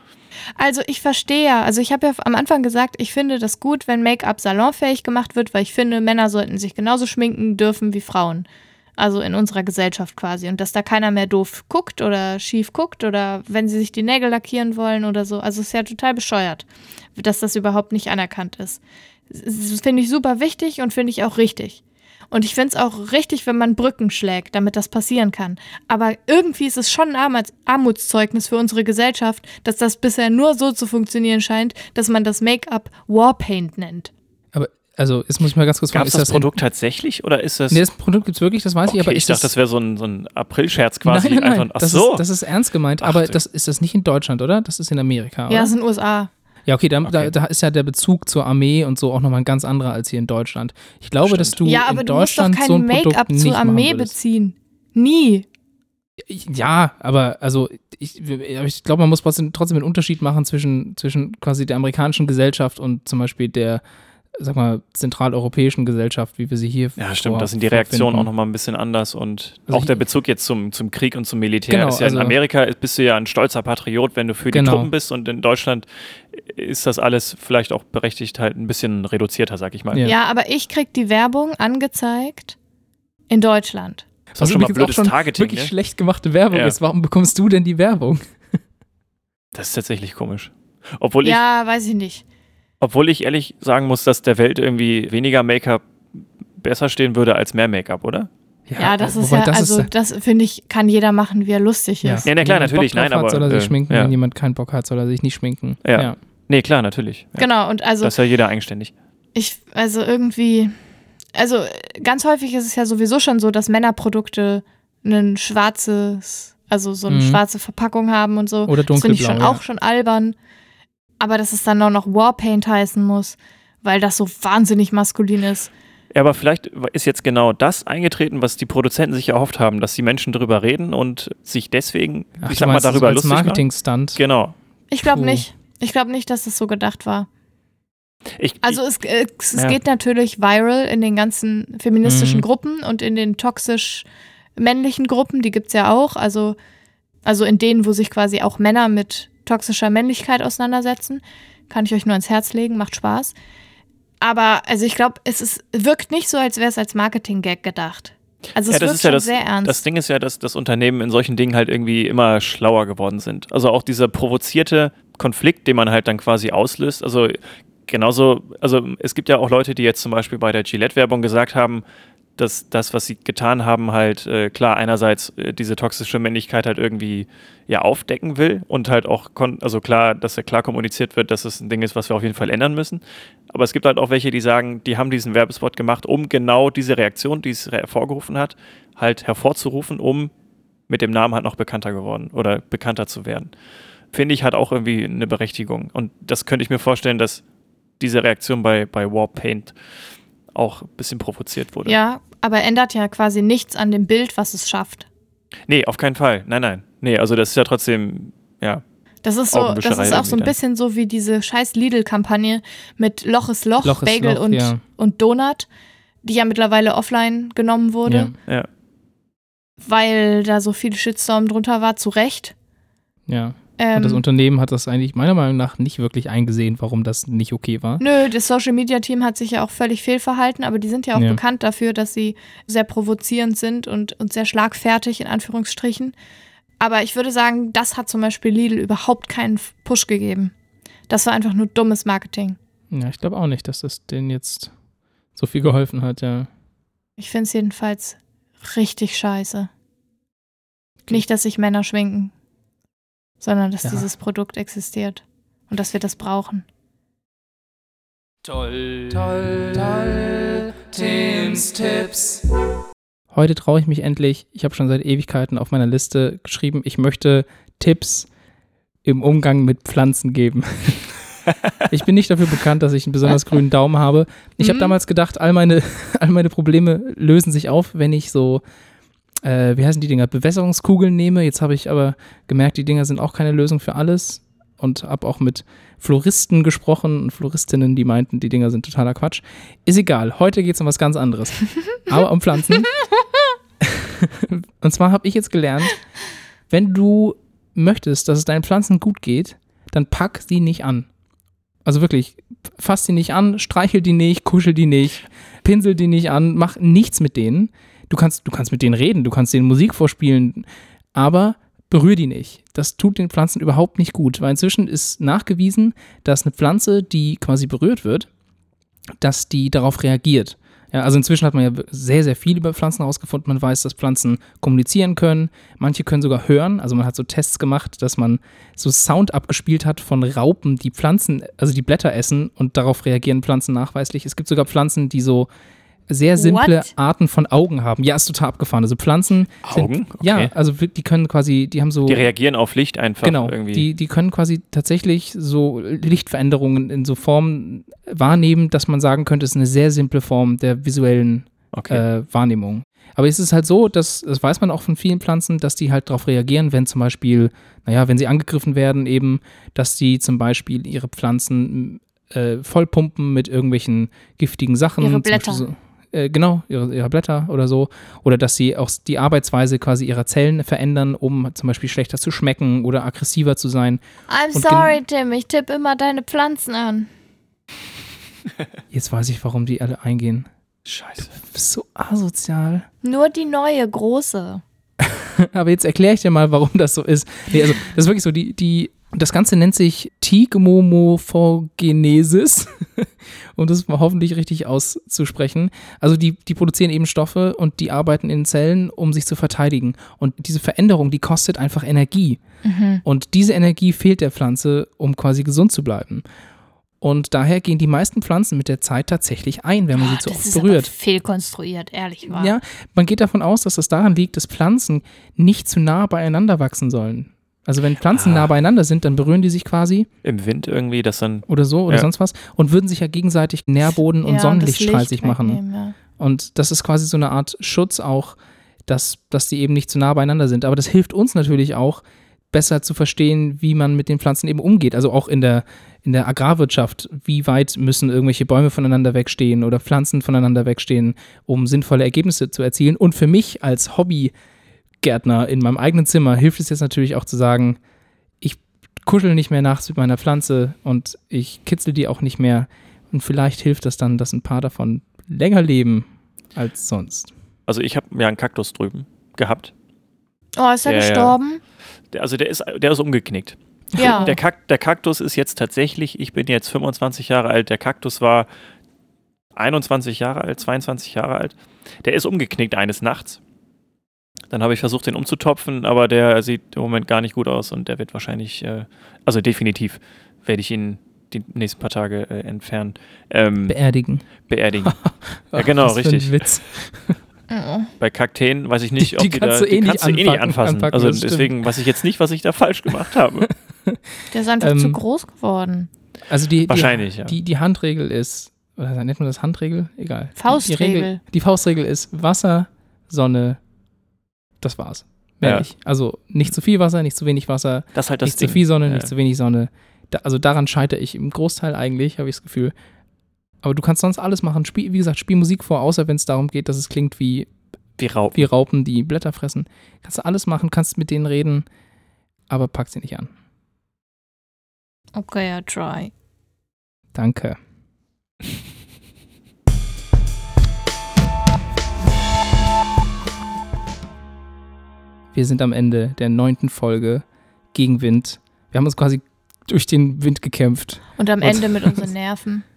Also ich verstehe ja, also ich habe ja am Anfang gesagt, ich finde das gut, wenn Make-up salonfähig gemacht wird, weil ich finde, Männer sollten sich genauso schminken dürfen wie Frauen. Also in unserer Gesellschaft quasi. Und dass da keiner mehr doof guckt oder schief guckt oder wenn sie sich die Nägel lackieren wollen oder so. Also es ist ja total bescheuert, dass das überhaupt nicht anerkannt ist. Das finde ich super wichtig und finde ich auch richtig. Und ich finde es auch richtig, wenn man Brücken schlägt, damit das passieren kann. Aber irgendwie ist es schon ein Armuts- Armutszeugnis für unsere Gesellschaft, dass das bisher nur so zu funktionieren scheint, dass man das Make-up Warpaint nennt. Also, jetzt muss ich mal ganz kurz Gab fragen, es ist das, das in- Produkt tatsächlich oder ist das. Nee, das Produkt gibt es wirklich, das weiß okay, ich, aber ich ist dachte, das, das wäre so ein, so ein April-Scherz quasi. Nein, nein, nein. Einfach, ach das, so. ist, das ist ernst gemeint, Ach, aber das, ist das nicht in Deutschland, oder? Das ist in Amerika, oder? Ja, es sind USA. Ja, okay, dann, Da, Okay. da ist ja der Bezug zur Armee und so auch nochmal ein ganz anderer als hier in Deutschland. Ich glaube, Stimmt. dass du ja, aber in du musst doch Deutschland so kein ein Produkt Make-up zur Armee beziehen. Nie. Ja, aber also ich, ich glaube, man muss trotzdem, trotzdem einen Unterschied machen zwischen, zwischen quasi der amerikanischen Gesellschaft und zum Beispiel der, sag mal, zentraleuropäischen Gesellschaft, wie wir sie hier ja, stimmt, da sind die Reaktionen auch nochmal ein bisschen anders und Also auch der Bezug jetzt zum, zum Krieg und zum Militär Genau, ist ja in also- Amerika bist du ja ein stolzer Patriot, wenn du für die Genau. Truppen bist und in Deutschland ist das alles vielleicht auch berechtigt halt ein bisschen reduzierter, sag ich mal. Ja. Ja, aber ich krieg die Werbung angezeigt in Deutschland. Das ist auch schon mal blödes schon Targeting, wirklich ne? schlecht gemachte Werbung Ja. ist. Warum bekommst du denn die Werbung? Das ist tatsächlich komisch. Obwohl ich, Ja, weiß ich nicht. Obwohl ich ehrlich sagen muss, dass der Welt irgendwie weniger Make-up besser stehen würde als mehr Make-up, oder? Ja, das ist ja, das also ist, das finde ich, kann jeder machen, wie er lustig ja. ist. Ja, na klar, Wenn jemand natürlich, nein, aber, Hat, soll er sich äh, schminken, ja. wenn jemand keinen Bock hat, soll er sich nicht schminken. Ja. Nee, klar, natürlich. Ja. Genau, und also Das ist ja jeder eigenständig. ich, also irgendwie, also ganz häufig ist es ja sowieso schon so, dass Männerprodukte ein schwarzes, also so eine Mhm. schwarze Verpackung haben und so. Oder das finde ich dunkelblau, schon ja. auch schon albern. Aber dass es dann auch noch Warpaint heißen muss, weil das so wahnsinnig maskulin ist. Ja, aber vielleicht ist jetzt genau das eingetreten, was die Produzenten sich erhofft haben, dass die Menschen darüber reden und sich deswegen, Ach, ich sag mal, meinst, das darüber als lustig machen. Marketing-Stunt. Genau. Ich glaube nicht. Ich glaube nicht, dass es so gedacht war. Ich, Also es, äh, es Ja. geht natürlich viral in den ganzen feministischen Mhm. Gruppen und in den toxisch männlichen Gruppen, die gibt es ja auch. Also, also in denen, wo sich quasi auch Männer mit toxischer Männlichkeit auseinandersetzen. Kann ich euch nur ans Herz legen, macht Spaß. Aber also ich glaube, es ist, wirkt nicht so, als wäre es als Marketing-Gag gedacht. Also es ja, das wirkt ist ja das, sehr ernst. das Ding ist ja, dass das Unternehmen in solchen Dingen halt irgendwie immer schlauer geworden sind. Also auch dieser provozierte Konflikt, den man halt dann quasi auslöst. Also genauso, also es gibt ja auch Leute, die jetzt zum Beispiel bei der Gillette-Werbung gesagt haben, dass das, was sie getan haben, halt äh, klar einerseits äh, diese toxische Männlichkeit halt irgendwie ja aufdecken will und halt auch, also klar, dass ja klar kommuniziert wird, dass es ein Ding ist, was wir auf jeden Fall ändern müssen. Aber es gibt halt auch welche, die sagen, die haben diesen Werbespot gemacht, um genau diese Reaktion, die es hervorgerufen hat, halt hervorzurufen, um mit dem Namen halt noch bekannter geworden oder bekannter zu werden. Finde ich hat auch irgendwie eine Berechtigung. Und das könnte ich mir vorstellen, dass diese Reaktion bei, bei Warpaint auch ein bisschen provoziert wurde. ja, aber ändert ja quasi nichts an dem Bild, was es schafft. Nee, auf keinen Fall. Nein, nein. Nee, also das ist ja trotzdem, ja. Das ist so, das ist auch so ein dann. bisschen so wie diese scheiß Lidl-Kampagne mit Loch ist Loch, Loch ist Bagel Loch, und, ja. und Donut. die ja mittlerweile offline genommen wurde, Ja, Ja. weil da so viel Shitstorm drunter war, zu Recht. ja. Ähm, Und das Unternehmen hat das eigentlich meiner Meinung nach nicht wirklich eingesehen, warum das nicht okay war. Nö, das Social Media Team hat sich ja auch völlig fehlverhalten, aber die sind ja auch Ja. bekannt dafür, dass sie sehr provozierend sind und, und sehr schlagfertig in Anführungsstrichen. Aber ich würde sagen, das hat zum Beispiel Lidl überhaupt keinen Push gegeben. Das war einfach nur dummes Marketing. Ja, ich glaube auch nicht, dass das denen jetzt so viel geholfen hat, ja. Ich finde es jedenfalls richtig scheiße. Nicht, dass sich Männer schminken, sondern dass Ja. dieses Produkt existiert und dass wir das brauchen. Toll, toll, toll, Tims Tipps. Heute traue ich mich endlich, ich habe schon seit Ewigkeiten auf meiner Liste geschrieben, ich möchte Tipps im Umgang mit Pflanzen geben. ich bin nicht dafür bekannt, dass ich einen besonders grünen Daumen habe. Ich habe Mhm. damals gedacht, all meine, all meine Probleme lösen sich auf, wenn ich so, äh, wie heißen die Dinger, Bewässerungskugeln nehme. Jetzt habe ich aber gemerkt, die Dinger sind auch keine Lösung für alles und habe auch mit Floristen gesprochen und Floristinnen, die meinten, die Dinger sind totaler Quatsch. Ist egal, heute geht es um was ganz anderes. Aber um Pflanzen. und zwar habe ich jetzt gelernt, wenn du möchtest, dass es deinen Pflanzen gut geht, dann pack sie nicht an. Also wirklich, fass sie nicht an, streichel die nicht, kuschel die nicht, pinsel die nicht an, mach nichts mit denen. Du kannst, du kannst mit denen reden, du kannst denen Musik vorspielen, aber berühr die nicht. Das tut den Pflanzen überhaupt nicht gut, weil inzwischen ist nachgewiesen, dass eine Pflanze, die quasi berührt wird, dass die darauf reagiert. Ja, also inzwischen hat man ja sehr, sehr viel über Pflanzen herausgefunden. Man weiß, dass Pflanzen kommunizieren können. Manche können sogar hören. Also man hat so Tests gemacht, dass man so Sound abgespielt hat von Raupen, die Pflanzen, also die Blätter essen und darauf reagieren Pflanzen nachweislich. Es gibt sogar Pflanzen, die so sehr simple What? Arten von Augen haben. Ja, ist total abgefahren. Also Pflanzen Augen? Sind, Okay. Ja, also die können quasi, die haben so Die reagieren auf Licht einfach Genau, irgendwie. die, die können quasi tatsächlich so Lichtveränderungen in so Formen wahrnehmen, dass man sagen könnte, es ist eine sehr simple Form der visuellen okay. äh, Wahrnehmung. Aber es ist halt so, dass, das weiß man auch von vielen Pflanzen, dass die halt darauf reagieren, wenn zum Beispiel, naja, wenn sie angegriffen werden, eben, dass die zum Beispiel ihre Pflanzen äh, vollpumpen mit irgendwelchen giftigen Sachen. Ihre zum Blätter. Beispiel So, äh, genau, ihre, ihre Blätter oder so. Oder dass sie auch die Arbeitsweise quasi ihrer Zellen verändern, um zum Beispiel schlechter zu schmecken oder aggressiver zu sein. I'm Und sorry, Tim, ich tippe immer deine Pflanzen an. Jetzt weiß ich, warum die alle eingehen. Scheiße. Du bist so asozial. Nur die neue, große. Aber jetzt erkläre ich dir mal, warum das so ist. Nee, also das ist wirklich so, die, die, das Ganze nennt sich Tigmomophogenesis, um das mal hoffentlich richtig auszusprechen. Also die, die produzieren eben Stoffe und die arbeiten in Zellen, um sich zu verteidigen. Und diese Veränderung, die kostet einfach Energie. Und diese Energie fehlt der Pflanze, um quasi gesund zu bleiben. Und daher gehen die meisten Pflanzen mit der Zeit tatsächlich ein, wenn man sie zu das oft ist berührt. aber fehlkonstruiert, ehrlich wahr. Ja, man geht davon aus, dass das daran liegt, dass Pflanzen nicht zu nah beieinander wachsen sollen. Also wenn Pflanzen Ah. nah beieinander sind, dann berühren die sich quasi Im Wind irgendwie, dass dann. oder so oder Ja. sonst was und würden sich ja gegenseitig Nährboden und Ja, Sonnenlicht das streitig machen. ja. Und das ist quasi so eine Art Schutz auch, dass, dass die eben nicht zu nah beieinander sind. Aber das hilft uns natürlich auch, besser zu verstehen, wie man mit den Pflanzen eben umgeht. Also auch in der, in der Agrarwirtschaft, wie weit müssen irgendwelche Bäume voneinander wegstehen oder Pflanzen voneinander wegstehen, um sinnvolle Ergebnisse zu erzielen. Und für mich als Hobbygärtner in meinem eigenen Zimmer hilft es jetzt natürlich auch zu sagen, ich kuschel nicht mehr nachts mit meiner Pflanze und ich kitzel die auch nicht mehr. Und vielleicht hilft das dann, dass ein paar davon länger leben als sonst. Also ich habe ja einen Kaktus drüben gehabt. Oh, ist er ja. gestorben? Der, also der ist, der ist umgeknickt. Ja. Der, Kak der Kaktus ist jetzt tatsächlich, ich bin jetzt 25 Jahre alt, der Kaktus war 21 Jahre alt, 22 Jahre alt. Der ist umgeknickt eines Nachts. Dann habe ich versucht, den umzutopfen, aber der sieht im Moment gar nicht gut aus und der wird wahrscheinlich, äh, also definitiv werde ich ihn die nächsten paar Tage äh, entfernen, ähm, Beerdigen. beerdigen. Ja, Ach, genau, was für ein richtig. Witz. Bei Kakteen weiß ich nicht, Die- ob die die, kannst da, du eh die nicht kannst du eh nicht anpacken- anfassen. anpacken, also das stimmt. deswegen weiß ich jetzt nicht, was ich da falsch gemacht habe. Der ist einfach Ähm, zu groß geworden. Also die, Wahrscheinlich, die, ja. die, die Handregel ist, oder nennt man das Handregel? Egal. Die, die, Faustregel. Regel, die Faustregel ist Wasser, Sonne, das war's. Mehr Ja. nicht. Also nicht zu viel Wasser, nicht zu wenig Wasser, Das halt das nicht Ding. zu viel Sonne, Ja. nicht zu wenig Sonne. Da, also daran scheitere ich im Großteil eigentlich, habe ich das Gefühl. Aber du kannst sonst alles machen. Spiel, wie gesagt, spiel Musik vor, außer wenn es darum geht, dass es klingt wie, Wie Raupen. wie Raupen, die Blätter fressen. Kannst du alles machen, kannst mit denen reden, aber pack sie nicht an. Okay, ja, try. Danke. Wir sind am Ende der neunten Folge Gegenwind. Wir haben uns quasi durch den Wind gekämpft. Und am Und- Ende mit unseren Nerven.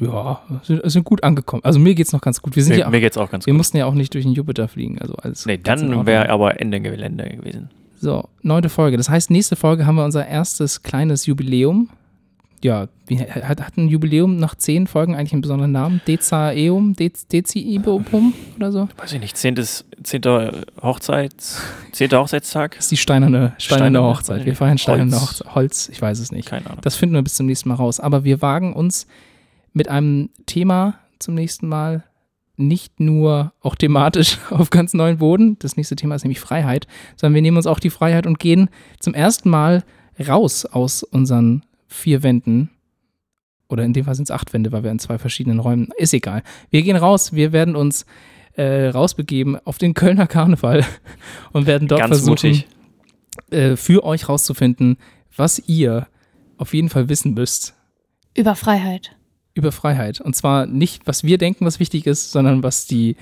Ja, sind, sind gut angekommen. Also mir geht's noch ganz gut. Wir sind Mir, ja, mir geht's auch ganz wir gut. mussten ja auch nicht durch den Jupiter fliegen. Also alles. Nee, dann wäre aber Ende Gelände gewesen. So, neunte Folge. Das heißt, nächste Folge haben wir unser erstes kleines Jubiläum. Ja, wie, hat, hat ein Jubiläum nach zehn Folgen eigentlich einen besonderen Namen? Dezaeum? Dez, Deziibum oder so? Weiß ich nicht, zehntes, zehnter Hochzeits, zehnter Hochzeitstag? Das ist die steinerne, steinerne Steinerne, Hochzeit. Wir feiern steinerne Holz. Hochzeit. Holz, ich weiß es nicht. Keine Ahnung. Das finden wir bis zum nächsten Mal raus. Aber wir wagen uns mit einem Thema zum nächsten Mal nicht nur auch thematisch auf ganz neuen Boden. Das nächste Thema ist nämlich Freiheit, sondern wir nehmen uns auch die Freiheit und gehen zum ersten Mal raus aus unseren vier Wänden. Oder in dem Fall sind es acht Wände, weil wir in zwei verschiedenen Räumen. Ist egal. Wir gehen raus, wir werden uns äh, rausbegeben auf den Kölner Karneval und werden dort Ganz versuchen, äh, für euch rauszufinden, was ihr auf jeden Fall wissen müsst Über Freiheit. über Freiheit. Und zwar nicht, was wir denken, was wichtig ist, sondern was die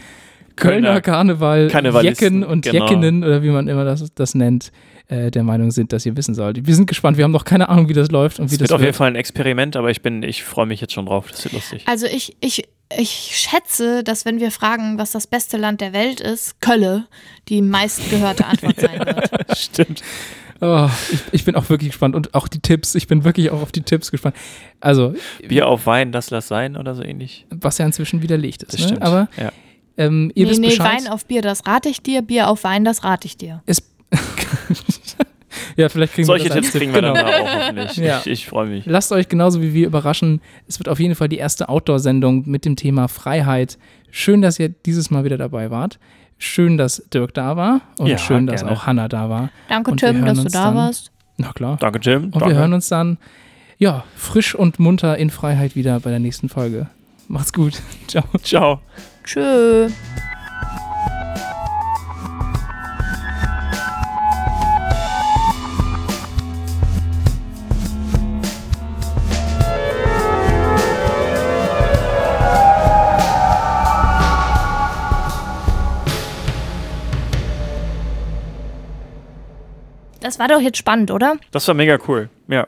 Kölner Kölner Karneval Jecken und genau. Jeckinnen oder wie man immer das, das nennt, äh, der Meinung sind, dass ihr wissen sollt. Wir sind gespannt, wir haben noch keine Ahnung, wie das läuft und wie Es das wird auf jeden Fall ein Experiment, aber ich bin, ich freue mich jetzt schon drauf. Das wird lustig. Also ich, ich, ich schätze, dass wenn wir fragen, was das beste Land der Welt ist, Kölle die meistgehörte Antwort sein wird. Stimmt. Oh, ich, ich bin auch wirklich gespannt und auch die Tipps. Ich bin wirklich auch auf die Tipps gespannt. Also, Bier auf Wein, das lass sein oder so ähnlich. was ja inzwischen widerlegt ist. Das Ne? stimmt. Aber ja. Ähm, ihr nee, wisst nee, Bescheid. Wein auf Bier, das rate ich dir. Bier auf Wein, das rate ich dir. Es ja, vielleicht kriegen Solche wir das Tipps Tipp. kriegen wir Genau. dann auch hoffentlich. Ja. Ich, ich freue mich. Lasst euch genauso wie wir überraschen. Es wird auf jeden Fall die erste Outdoor-Sendung mit dem Thema Freiheit. Schön, dass ihr dieses Mal wieder dabei wart. Schön, dass Dirk da war und Ja, schön, dass gerne. auch Hannah da war. Danke, Tim, dass du da dann. warst. Na klar. Danke, Jim. Und Danke. wir hören uns dann, ja, frisch und munter in Freiheit wieder bei der nächsten Folge. Macht's gut. Ciao. Ciao. Tschö. Das war doch jetzt spannend, oder? Das war mega cool. Ja.